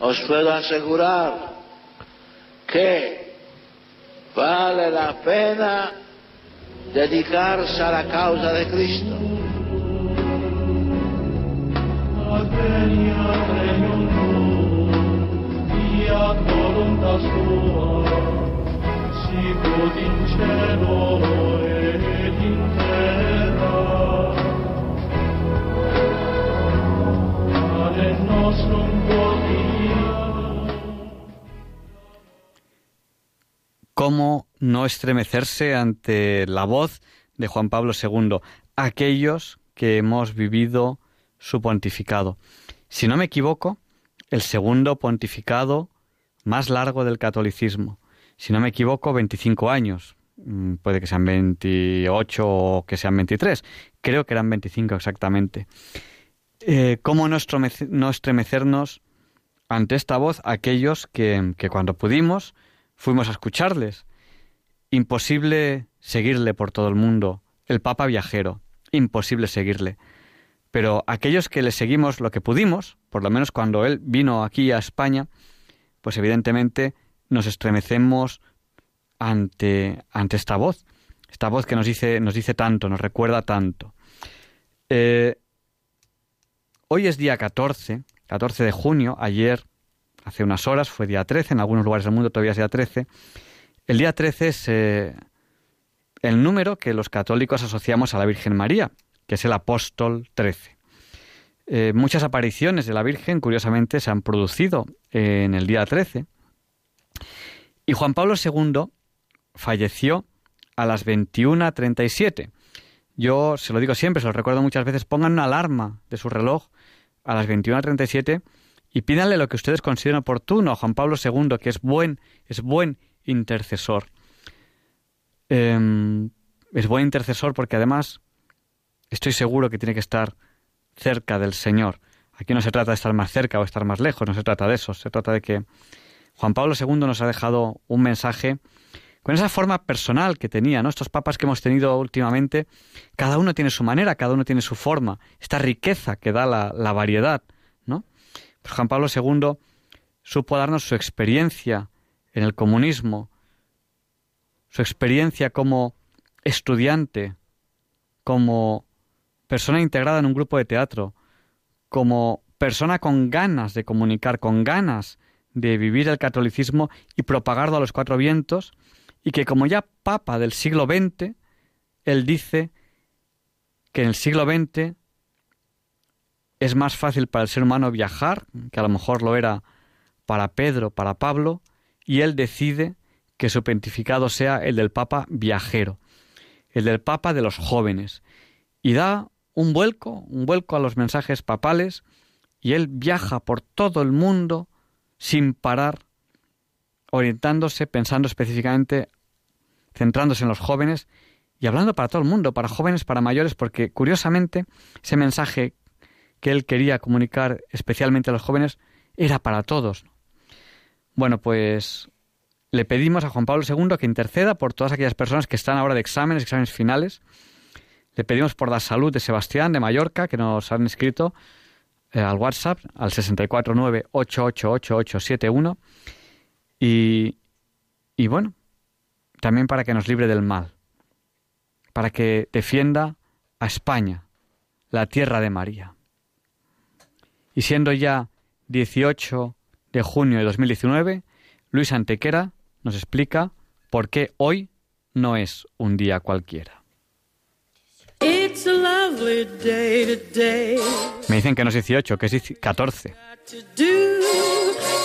os puedo asegurar que vale la pena dedicarse a la causa de Cristo. ¿Cómo no estremecerse ante la voz de Juan Pablo II? Aquellos que hemos vivido su pontificado. Si no me equivoco, el segundo pontificado más largo del catolicismo. Si no me equivoco, 25 años. Mm, Puede que sean 28 o que sean 23. Creo que eran 25 exactamente. Eh, ¿Cómo no, no estremecernos ante esta voz aquellos que, que cuando pudimos fuimos a escucharles? Imposible seguirle por todo el mundo, el Papa viajero, imposible seguirle. Pero aquellos que le seguimos lo que pudimos, por lo menos cuando él vino aquí a España, pues evidentemente nos estremecemos ante, ante esta voz, esta voz que nos dice, nos dice tanto, nos recuerda tanto. Eh, hoy es día 14, 14 de junio, ayer, hace unas horas, fue día 13, en algunos lugares del mundo todavía es día 13. El día 13 es eh, el número que los católicos asociamos a la Virgen María, que es el apóstol 13. Eh, muchas apariciones de la Virgen, curiosamente, se han producido en el día 13. Y Juan Pablo II falleció a las 21.37. Yo se lo digo siempre, se lo recuerdo muchas veces, pongan una alarma de su reloj a las 21.37 y pídanle lo que ustedes consideren oportuno a Juan Pablo II, que es buen, es buen intercesor. Em, es buen intercesor porque además estoy seguro que tiene que estar cerca del Señor. Aquí no se trata de estar más cerca o estar más lejos, no se trata de eso, se trata de que Juan Pablo II nos ha dejado un mensaje con esa forma personal que tenía. Estos papas que hemos tenido últimamente, cada uno tiene su manera, cada uno tiene su forma, esta riqueza que da la, variedad, ¿no? Juan Pablo II supo darnos su experiencia en el comunismo, su experiencia como estudiante, como persona integrada en un grupo de teatro, como persona con ganas de comunicar, con ganas de vivir el catolicismo y propagarlo a los cuatro vientos, y que como ya papa del siglo XX, él dice que en el siglo XX es más fácil para el ser humano viajar, que a lo mejor lo era para Pedro, para Pablo, y él decide que su pontificado sea el del Papa viajero, el del Papa de los jóvenes, y da un vuelco, un vuelco a los mensajes papales, y él viaja por todo el mundo sin parar, orientándose, pensando específicamente, centrándose en los jóvenes y hablando para todo el mundo, para jóvenes, para mayores, porque curiosamente ese mensaje que él quería comunicar especialmente a los jóvenes era para todos. Bueno, pues le pedimos a Juan Pablo II que interceda por todas aquellas personas que están ahora de exámenes, exámenes finales. Le pedimos por la salud de Sebastián de Mallorca, que nos han escrito eh, al WhatsApp, al 649-888871. Y, y bueno, también para que nos libre del mal, para que defienda a España, la tierra de María. Y siendo ya 18 de junio de 2019, Luis Antequera nos explica por qué hoy no es un día cualquiera. Me dicen que no es 18, que es 14.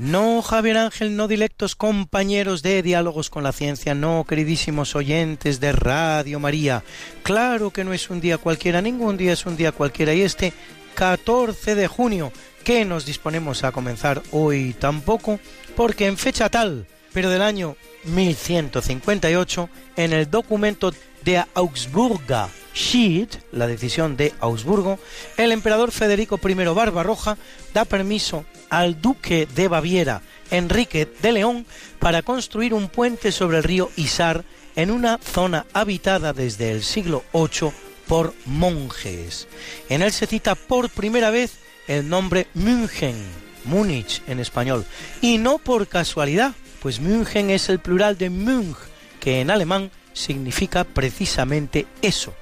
No, Javier Ángel, no directos compañeros de Diálogos con la Ciencia, no, queridísimos oyentes de Radio María. Claro que no es un día cualquiera, ningún día es un día cualquiera. Y este 14 de junio, que nos disponemos a comenzar hoy tampoco, porque en fecha tal, pero del año 1158, en el documento de Augsburga Schied, la decisión de Augsburgo, el emperador Federico I Barbarroja da permiso al duque de Baviera, Enrique de León, para construir un puente sobre el río Isar en una zona habitada desde el siglo VIII por monjes. En él se cita por primera vez el nombre München, Múnich en español, y no por casualidad, pues München es el plural de Münch, que en alemán significa precisamente eso,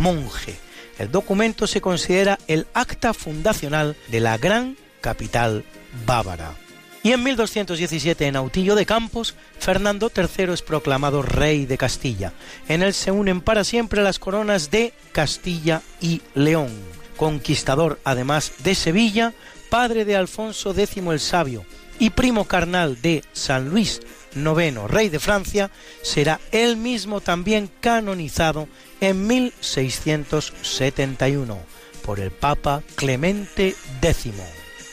monje. El documento se considera el acta fundacional de la gran capital bávara. Y en 1217, en Autillo de Campos, Fernando III es proclamado rey de Castilla. En él se unen para siempre las coronas de Castilla y León. Conquistador, además de Sevilla, padre de Alfonso X el Sabio y primo carnal de San Luis IX, rey de Francia, será él mismo también canonizado en 1671 por el Papa Clemente X.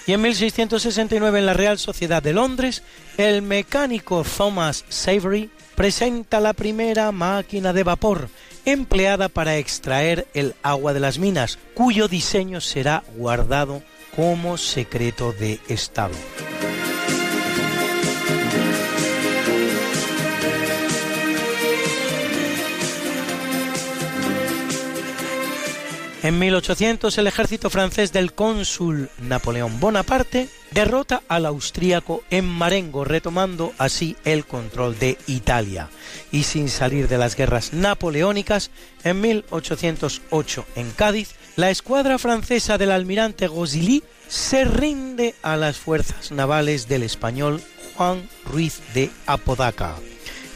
Y en 1669 en la Real Sociedad de Londres, el mecánico Thomas Savery presenta la primera máquina de vapor empleada para extraer el agua de las minas, cuyo diseño será guardado como secreto de Estado. En 1800 el ejército francés del cónsul Napoleón Bonaparte derrota al austríaco en Marengo, retomando así el control de Italia. Y sin salir de las guerras napoleónicas, en 1808 en Cádiz, la escuadra francesa del almirante Gosilly se rinde a las fuerzas navales del español Juan Ruiz de Apodaca.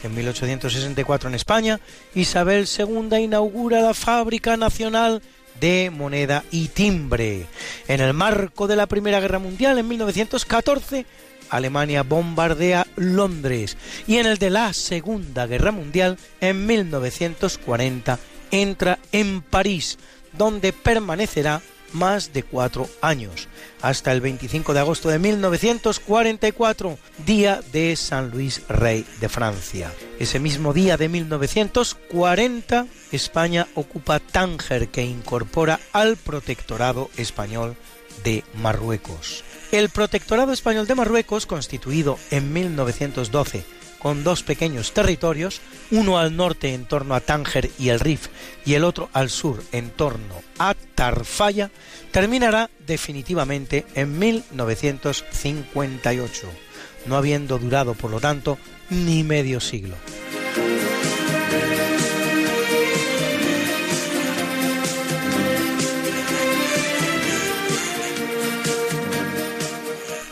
En 1864 en España, Isabel II inaugura la Fábrica Nacional de moneda y timbre. En el marco de la Primera Guerra Mundial, en 1914, Alemania bombardea Londres y en el de la Segunda Guerra Mundial, en 1940, entra en París, donde permanecerá más de cuatro años, hasta el 25 de agosto de 1944, día de San Luis Rey de Francia. Ese mismo día de 1940, España ocupa Tánger, que incorpora al protectorado español de Marruecos. El protectorado español de Marruecos, constituido en 1912 con dos pequeños territorios, uno al norte en torno a Tánger y el Rif y el otro al sur en torno a Tarfaya, terminará definitivamente en 1958, no habiendo durado, por lo tanto, ni medio siglo.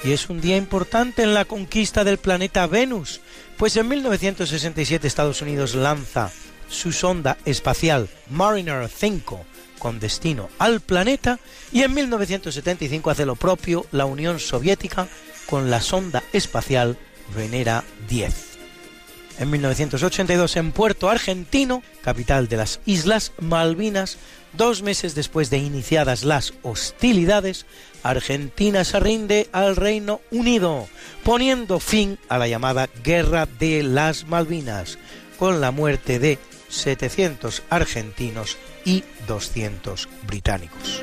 Y es un día importante en la conquista del planeta Venus, pues en 1967 Estados Unidos lanza su sonda espacial Mariner 5 con destino al planeta y en 1975 hace lo propio la Unión Soviética con la sonda espacial Venera 10. En 1982 en Puerto Argentino, capital de las Islas Malvinas, dos meses después de iniciadas las hostilidades, Argentina se rinde al Reino Unido, poniendo fin a la llamada Guerra de las Malvinas, con la muerte de 700 argentinos y 200 británicos.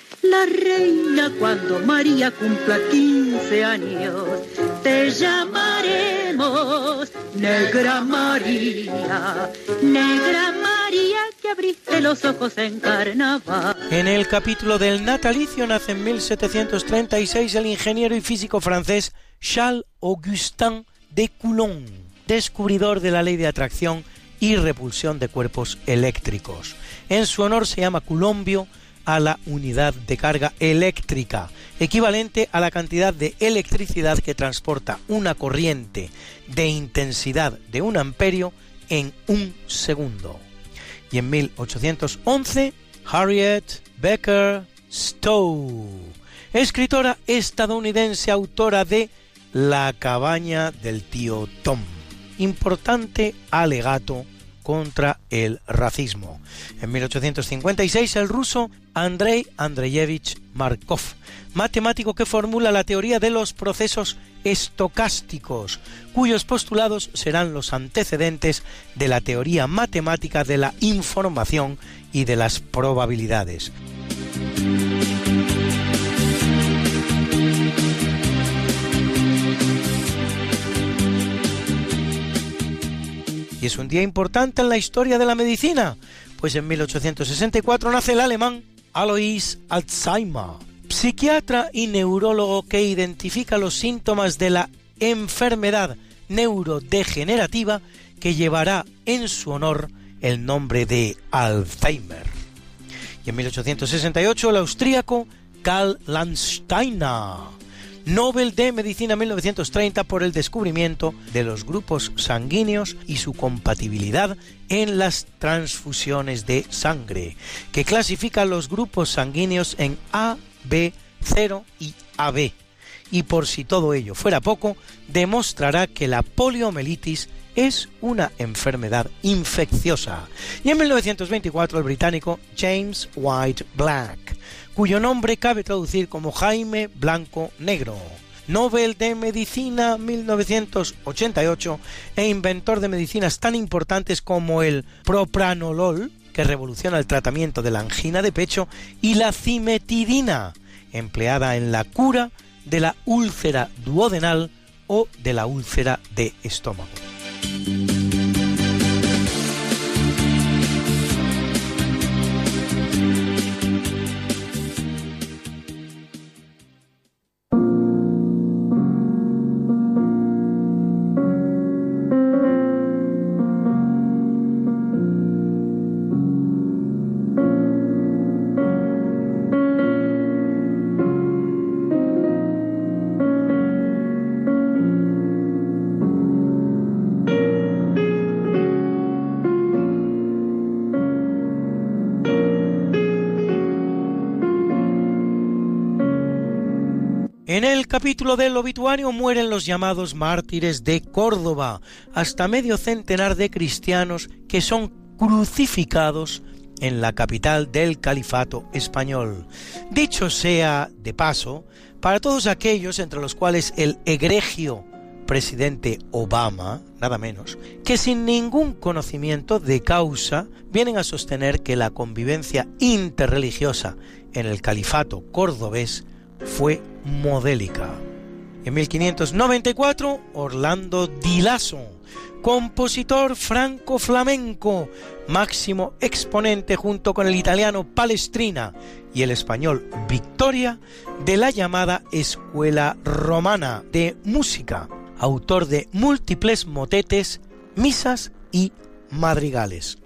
la reina cuando María cumpla 15 años. Te llamaremos Negra María, Negra María que abriste los ojos en carnaval. En el capítulo del natalicio nace en 1736 el ingeniero y físico francés Charles Augustin de Coulomb, descubridor de la ley de atracción y repulsión de cuerpos eléctricos. En su honor se llama Coulombio a la unidad de carga eléctrica, equivalente a la cantidad de electricidad que transporta una corriente de intensidad de un amperio en un segundo. Y en 1811, Harriet Becker Stowe, escritora estadounidense autora de La cabaña del tío Tom, importante alegato contra el racismo. En 1856 el ruso Andrei Andreyevich Markov, matemático que formula la teoría de los procesos estocásticos, cuyos postulados serán los antecedentes de la teoría matemática de la información y de las probabilidades. Y es un día importante en la historia de la medicina, pues en 1864 nace el alemán Alois Alzheimer, psiquiatra y neurólogo que identifica los síntomas de la enfermedad neurodegenerativa que llevará en su honor el nombre de Alzheimer. Y en 1868 el austríaco Karl Landsteiner Nobel de Medicina 1930 por el descubrimiento de los grupos sanguíneos y su compatibilidad en las transfusiones de sangre, que clasifica los grupos sanguíneos en A, B, 0 y AB. Y por si todo ello fuera poco, demostrará que la poliomielitis es una enfermedad infecciosa. Y en 1924 el británico James White Black, cuyo nombre cabe traducir como Jaime Blanco Negro, Nobel de Medicina 1988 e inventor de medicinas tan importantes como el propranolol, que revoluciona el tratamiento de la angina de pecho, y la cimetidina, empleada en la cura de la úlcera duodenal o de la úlcera de estómago. Capítulo del obituario mueren los llamados mártires de Córdoba, hasta medio centenar de cristianos que son crucificados en la capital del califato español. Dicho sea de paso, para todos aquellos entre los cuales el egregio presidente Obama, nada menos, que sin ningún conocimiento de causa vienen a sostener que la convivencia interreligiosa en el califato cordobés fue modélica. En 1594, Orlando Di Lasso, compositor franco-flamenco, máximo exponente junto con el italiano Palestrina y el español Victoria de la llamada Escuela Romana de Música, autor de múltiples motetes, misas y madrigales.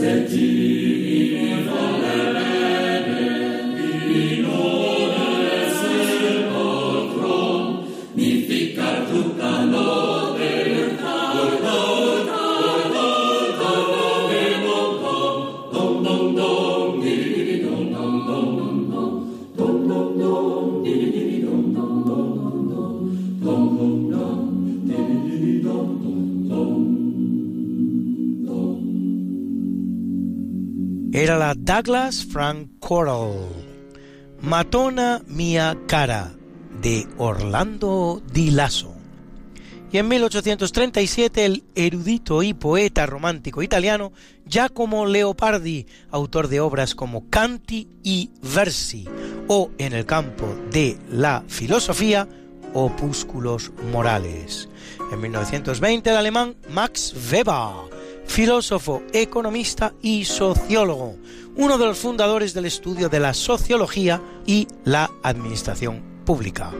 Era Douglas Frank Coral, Matona Mia Cara, de Orlando Di Lasso. Y en 1837 el erudito y poeta romántico italiano Giacomo Leopardi, autor de obras como Canti y Versi, o en el campo de la filosofía, Opúsculos Morales. En 1920 el alemán Max Weber, filósofo, economista y sociólogo, uno de los fundadores del estudio de la sociología y la administración pública.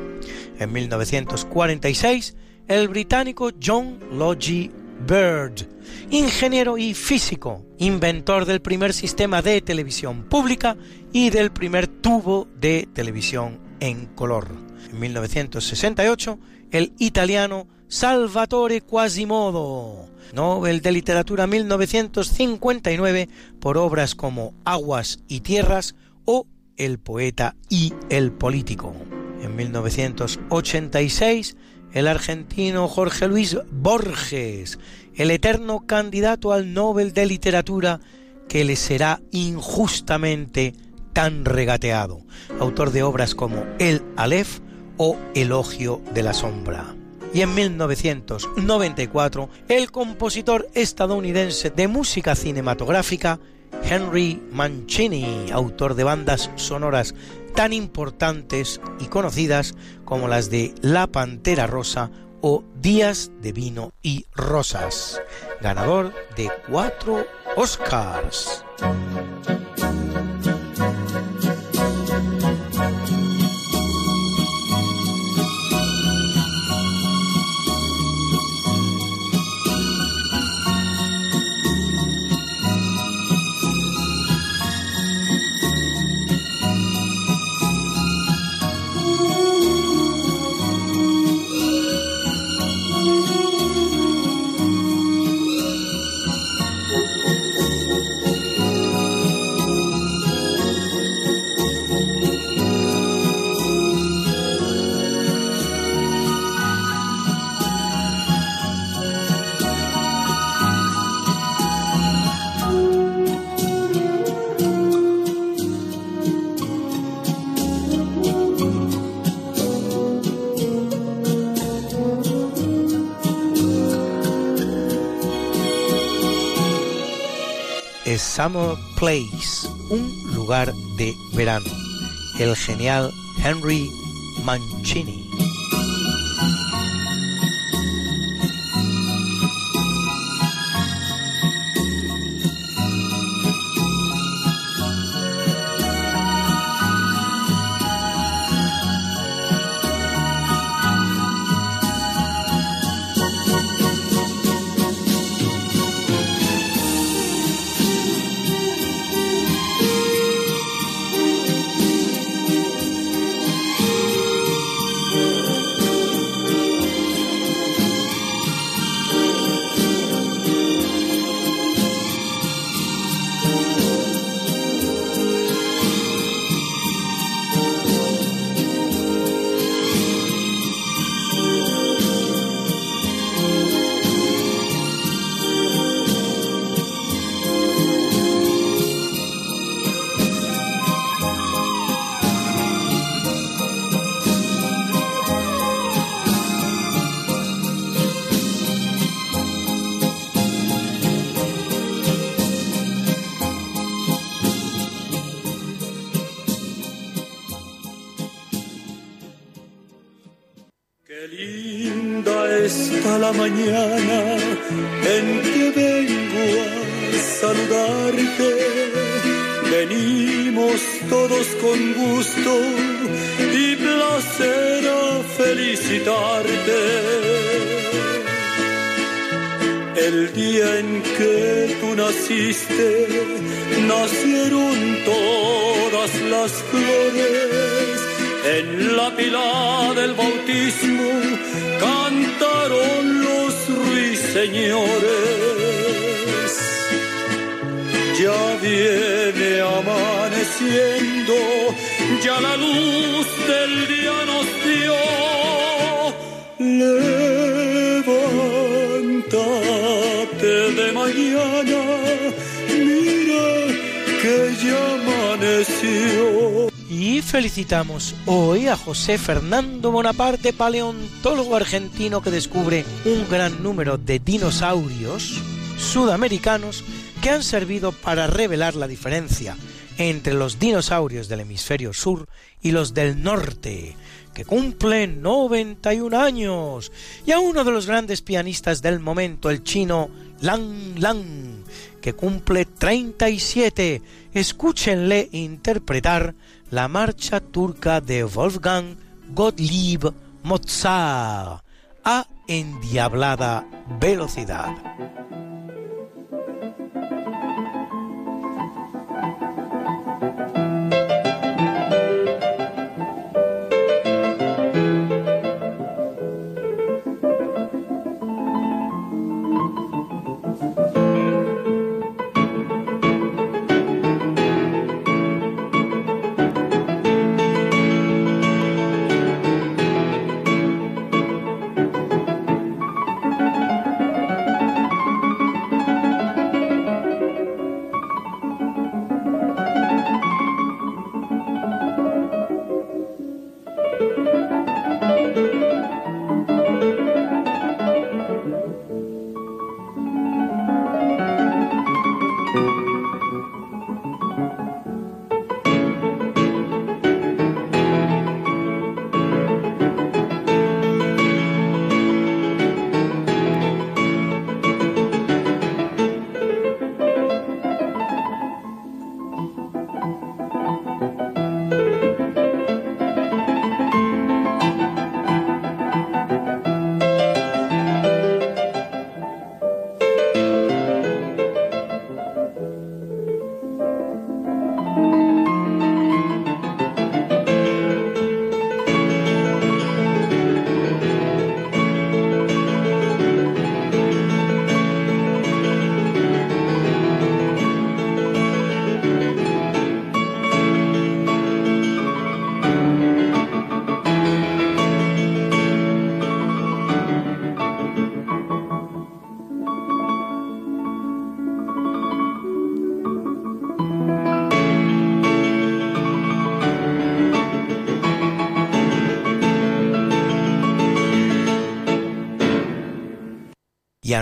En 1946 el británico John Logie Bird, ingeniero y físico, inventor del primer sistema de televisión pública y del primer tubo de televisión en color. En 1968, el italiano Salvatore Quasimodo, Nobel de Literatura 1959 por obras como Aguas y Tierras o El poeta y el político. En 1986, el argentino Jorge Luis Borges, el eterno candidato al Nobel de Literatura que le será injustamente tan regateado, autor de obras como El Aleph o Elogio de la Sombra. Y en 1994, el compositor estadounidense de música cinematográfica Henry Mancini, autor de bandas sonoras tan importantes y conocidas como las de La Pantera Rosa o Días de Vino y Rosas, ganador de cuatro Oscars. Summer Place, un lugar de verano. El genial Henry Mancini. Hoy a José Fernando Bonaparte, paleontólogo argentino que descubre un gran número de dinosaurios sudamericanos que han servido para revelar la diferencia entre los dinosaurios del hemisferio sur y los del norte, que cumplen 91 años, y a uno de los grandes pianistas del momento, el chino Lang Lang, que cumple 37. Escúchenle interpretar la marcha turca de Wolfgang Gottlieb Mozart a endiablada velocidad.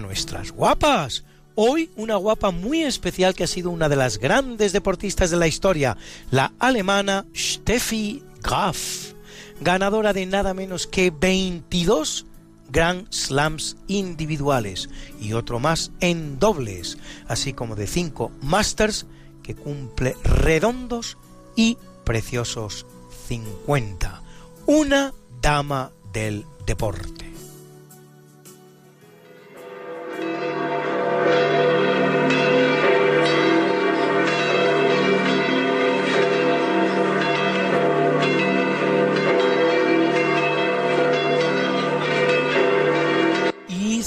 Nuestras guapas. Hoy una guapa muy especial que ha sido una de las grandes deportistas de la historia, la alemana Steffi Graf, ganadora de nada menos que 22 Grand Slams individuales y otro más en dobles, así como de 5 Masters que cumple redondos y preciosos 50. Una dama del deporte.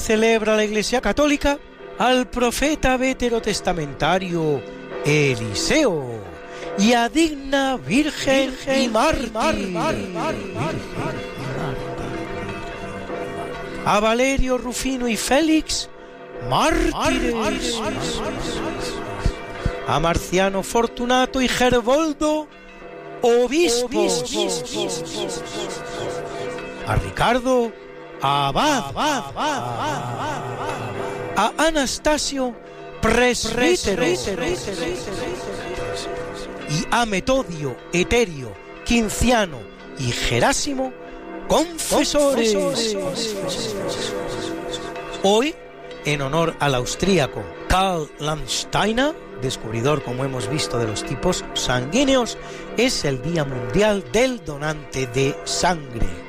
Celebra la Iglesia Católica al profeta veterotestamentario Eliseo y a digna Virgen y mártir a Valerio, Rufino y Félix, mártires. A Marciano, Fortunato y Gerboldo, obispos. A Ricardo, abad. A Anastasio, presbítero. Y a Metodio, Eterio, Quinciano y Gerásimo, confesores. Hoy, en honor al austríaco Karl Landsteiner, descubridor, como hemos visto, de los tipos sanguíneos, es el Día Mundial del Donante de Sangre.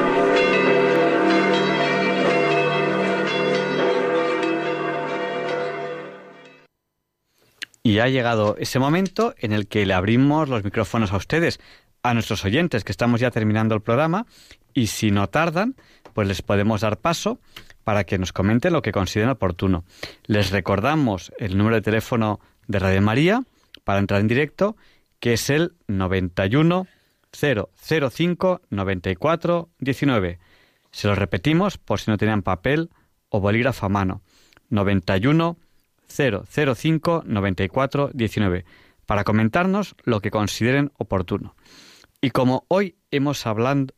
Y ha llegado ese momento en el que le abrimos los micrófonos a ustedes, a nuestros oyentes, que estamos ya terminando el programa, y si no tardan, pues les podemos dar paso para que nos comenten lo que consideren oportuno. Les recordamos el número de teléfono de Radio María para entrar en directo, que es el 91 005 94 19. Se lo repetimos por si no tenían papel o bolígrafo a mano. 91 005 94 19 para comentarnos lo que consideren oportuno. Y como hoy hemos,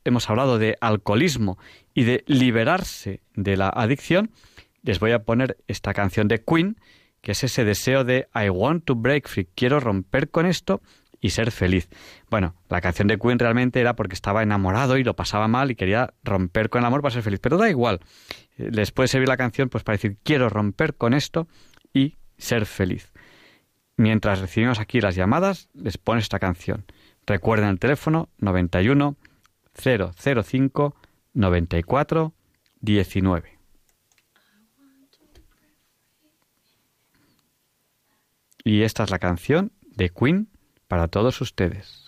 hemos hablado de alcoholismo y de liberarse de la adicción, les voy a poner esta canción de Queen, que es ese deseo de I want to break free, quiero romper con esto y ser feliz. Bueno, la canción de Queen realmente era porque estaba enamorado y lo pasaba mal y quería romper con el amor para ser feliz, pero da igual. Eh, les puede servir la canción pues para decir quiero romper con esto y ser feliz. Mientras recibimos aquí las llamadas, les pones esta canción. Recuerden el teléfono 91 005 94 19. Y esta es la canción de Queen para todos ustedes.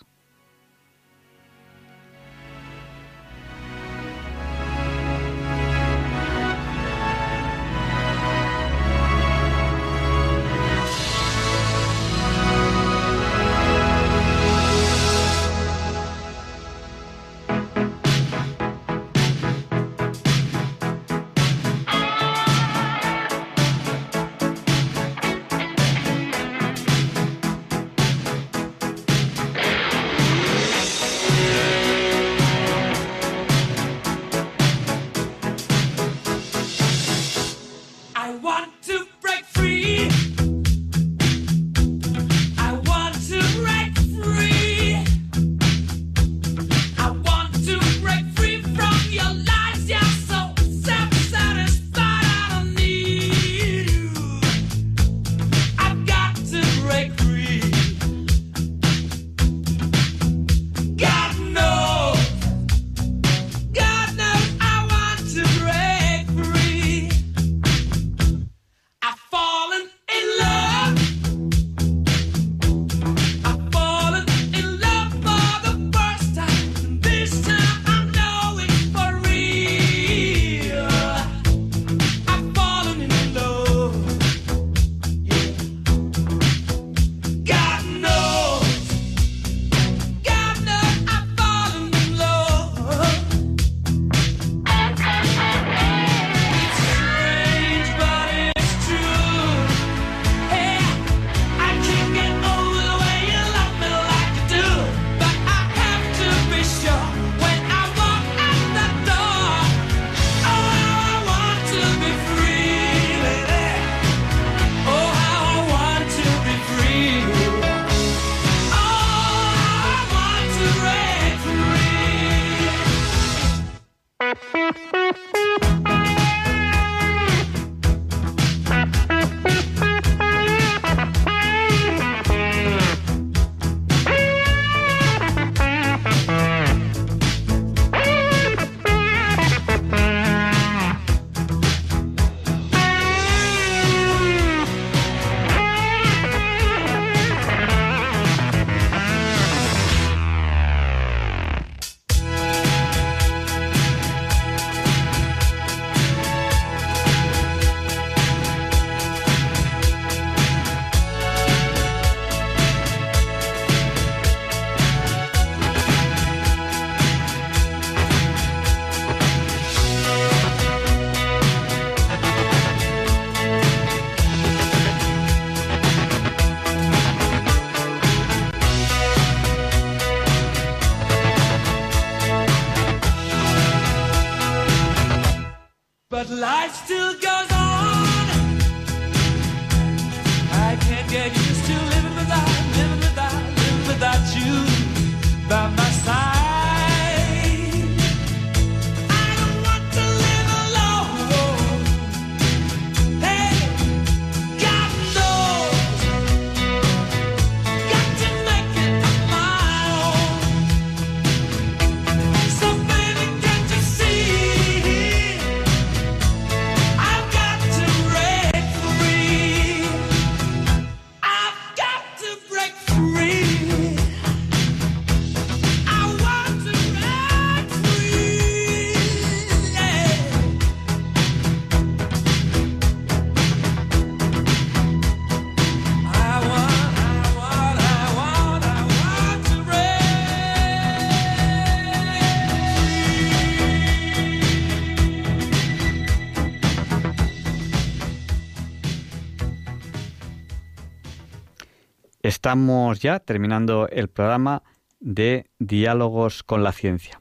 Estamos ya terminando el programa de Diálogos con la Ciencia.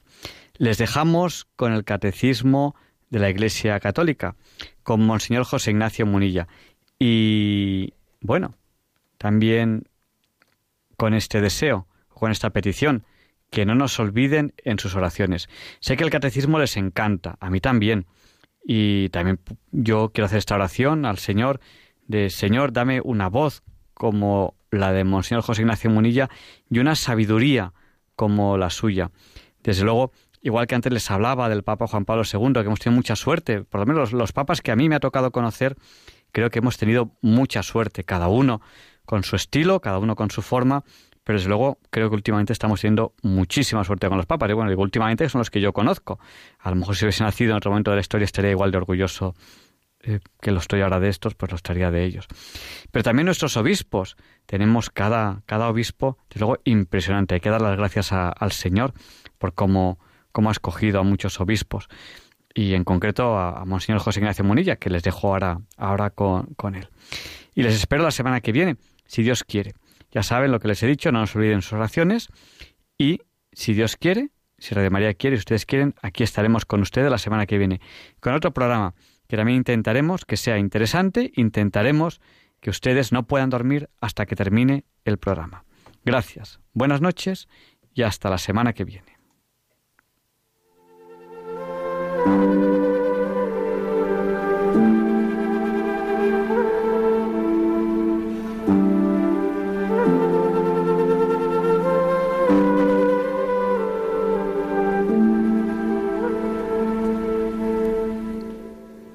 Les dejamos con el Catecismo de la Iglesia Católica, con Monseñor José Ignacio Munilla. Y bueno, también con este deseo, con esta petición, que no nos olviden en sus oraciones. Sé que el catecismo les encanta, a mí también. Y también yo quiero hacer esta oración al Señor de Señor, dame una voz como la de Monseñor José Ignacio Munilla y una sabiduría como la suya. Desde luego, igual que antes les hablaba del Papa Juan Pablo II, que hemos tenido mucha suerte, por lo menos los, papas que a mí me ha tocado conocer, creo que hemos tenido mucha suerte, cada uno con su estilo, cada uno con su forma, pero desde luego creo que últimamente estamos teniendo muchísima suerte con los papas. Y bueno, digo últimamente son los que yo conozco. A lo mejor si hubiese nacido en otro momento de la historia estaría igual de orgulloso eh, que lo estoy ahora de estos, pues lo estaría de ellos. Pero también nuestros obispos, tenemos cada, cada obispo, desde luego, impresionante. Hay que dar las gracias al Señor por cómo, cómo ha escogido a muchos obispos. Y en concreto a, Monseñor José Ignacio Munilla, que les dejo ahora, ahora con, con él. Y les espero la semana que viene, si Dios quiere. Ya saben lo que les he dicho, no nos olviden sus oraciones. Y si Dios quiere, si Radio María quiere, si ustedes quieren, aquí estaremos con ustedes la semana que viene, con otro programa que también intentaremos que sea interesante, intentaremos que ustedes no puedan dormir hasta que termine el programa. Gracias, buenas noches y hasta la semana que viene.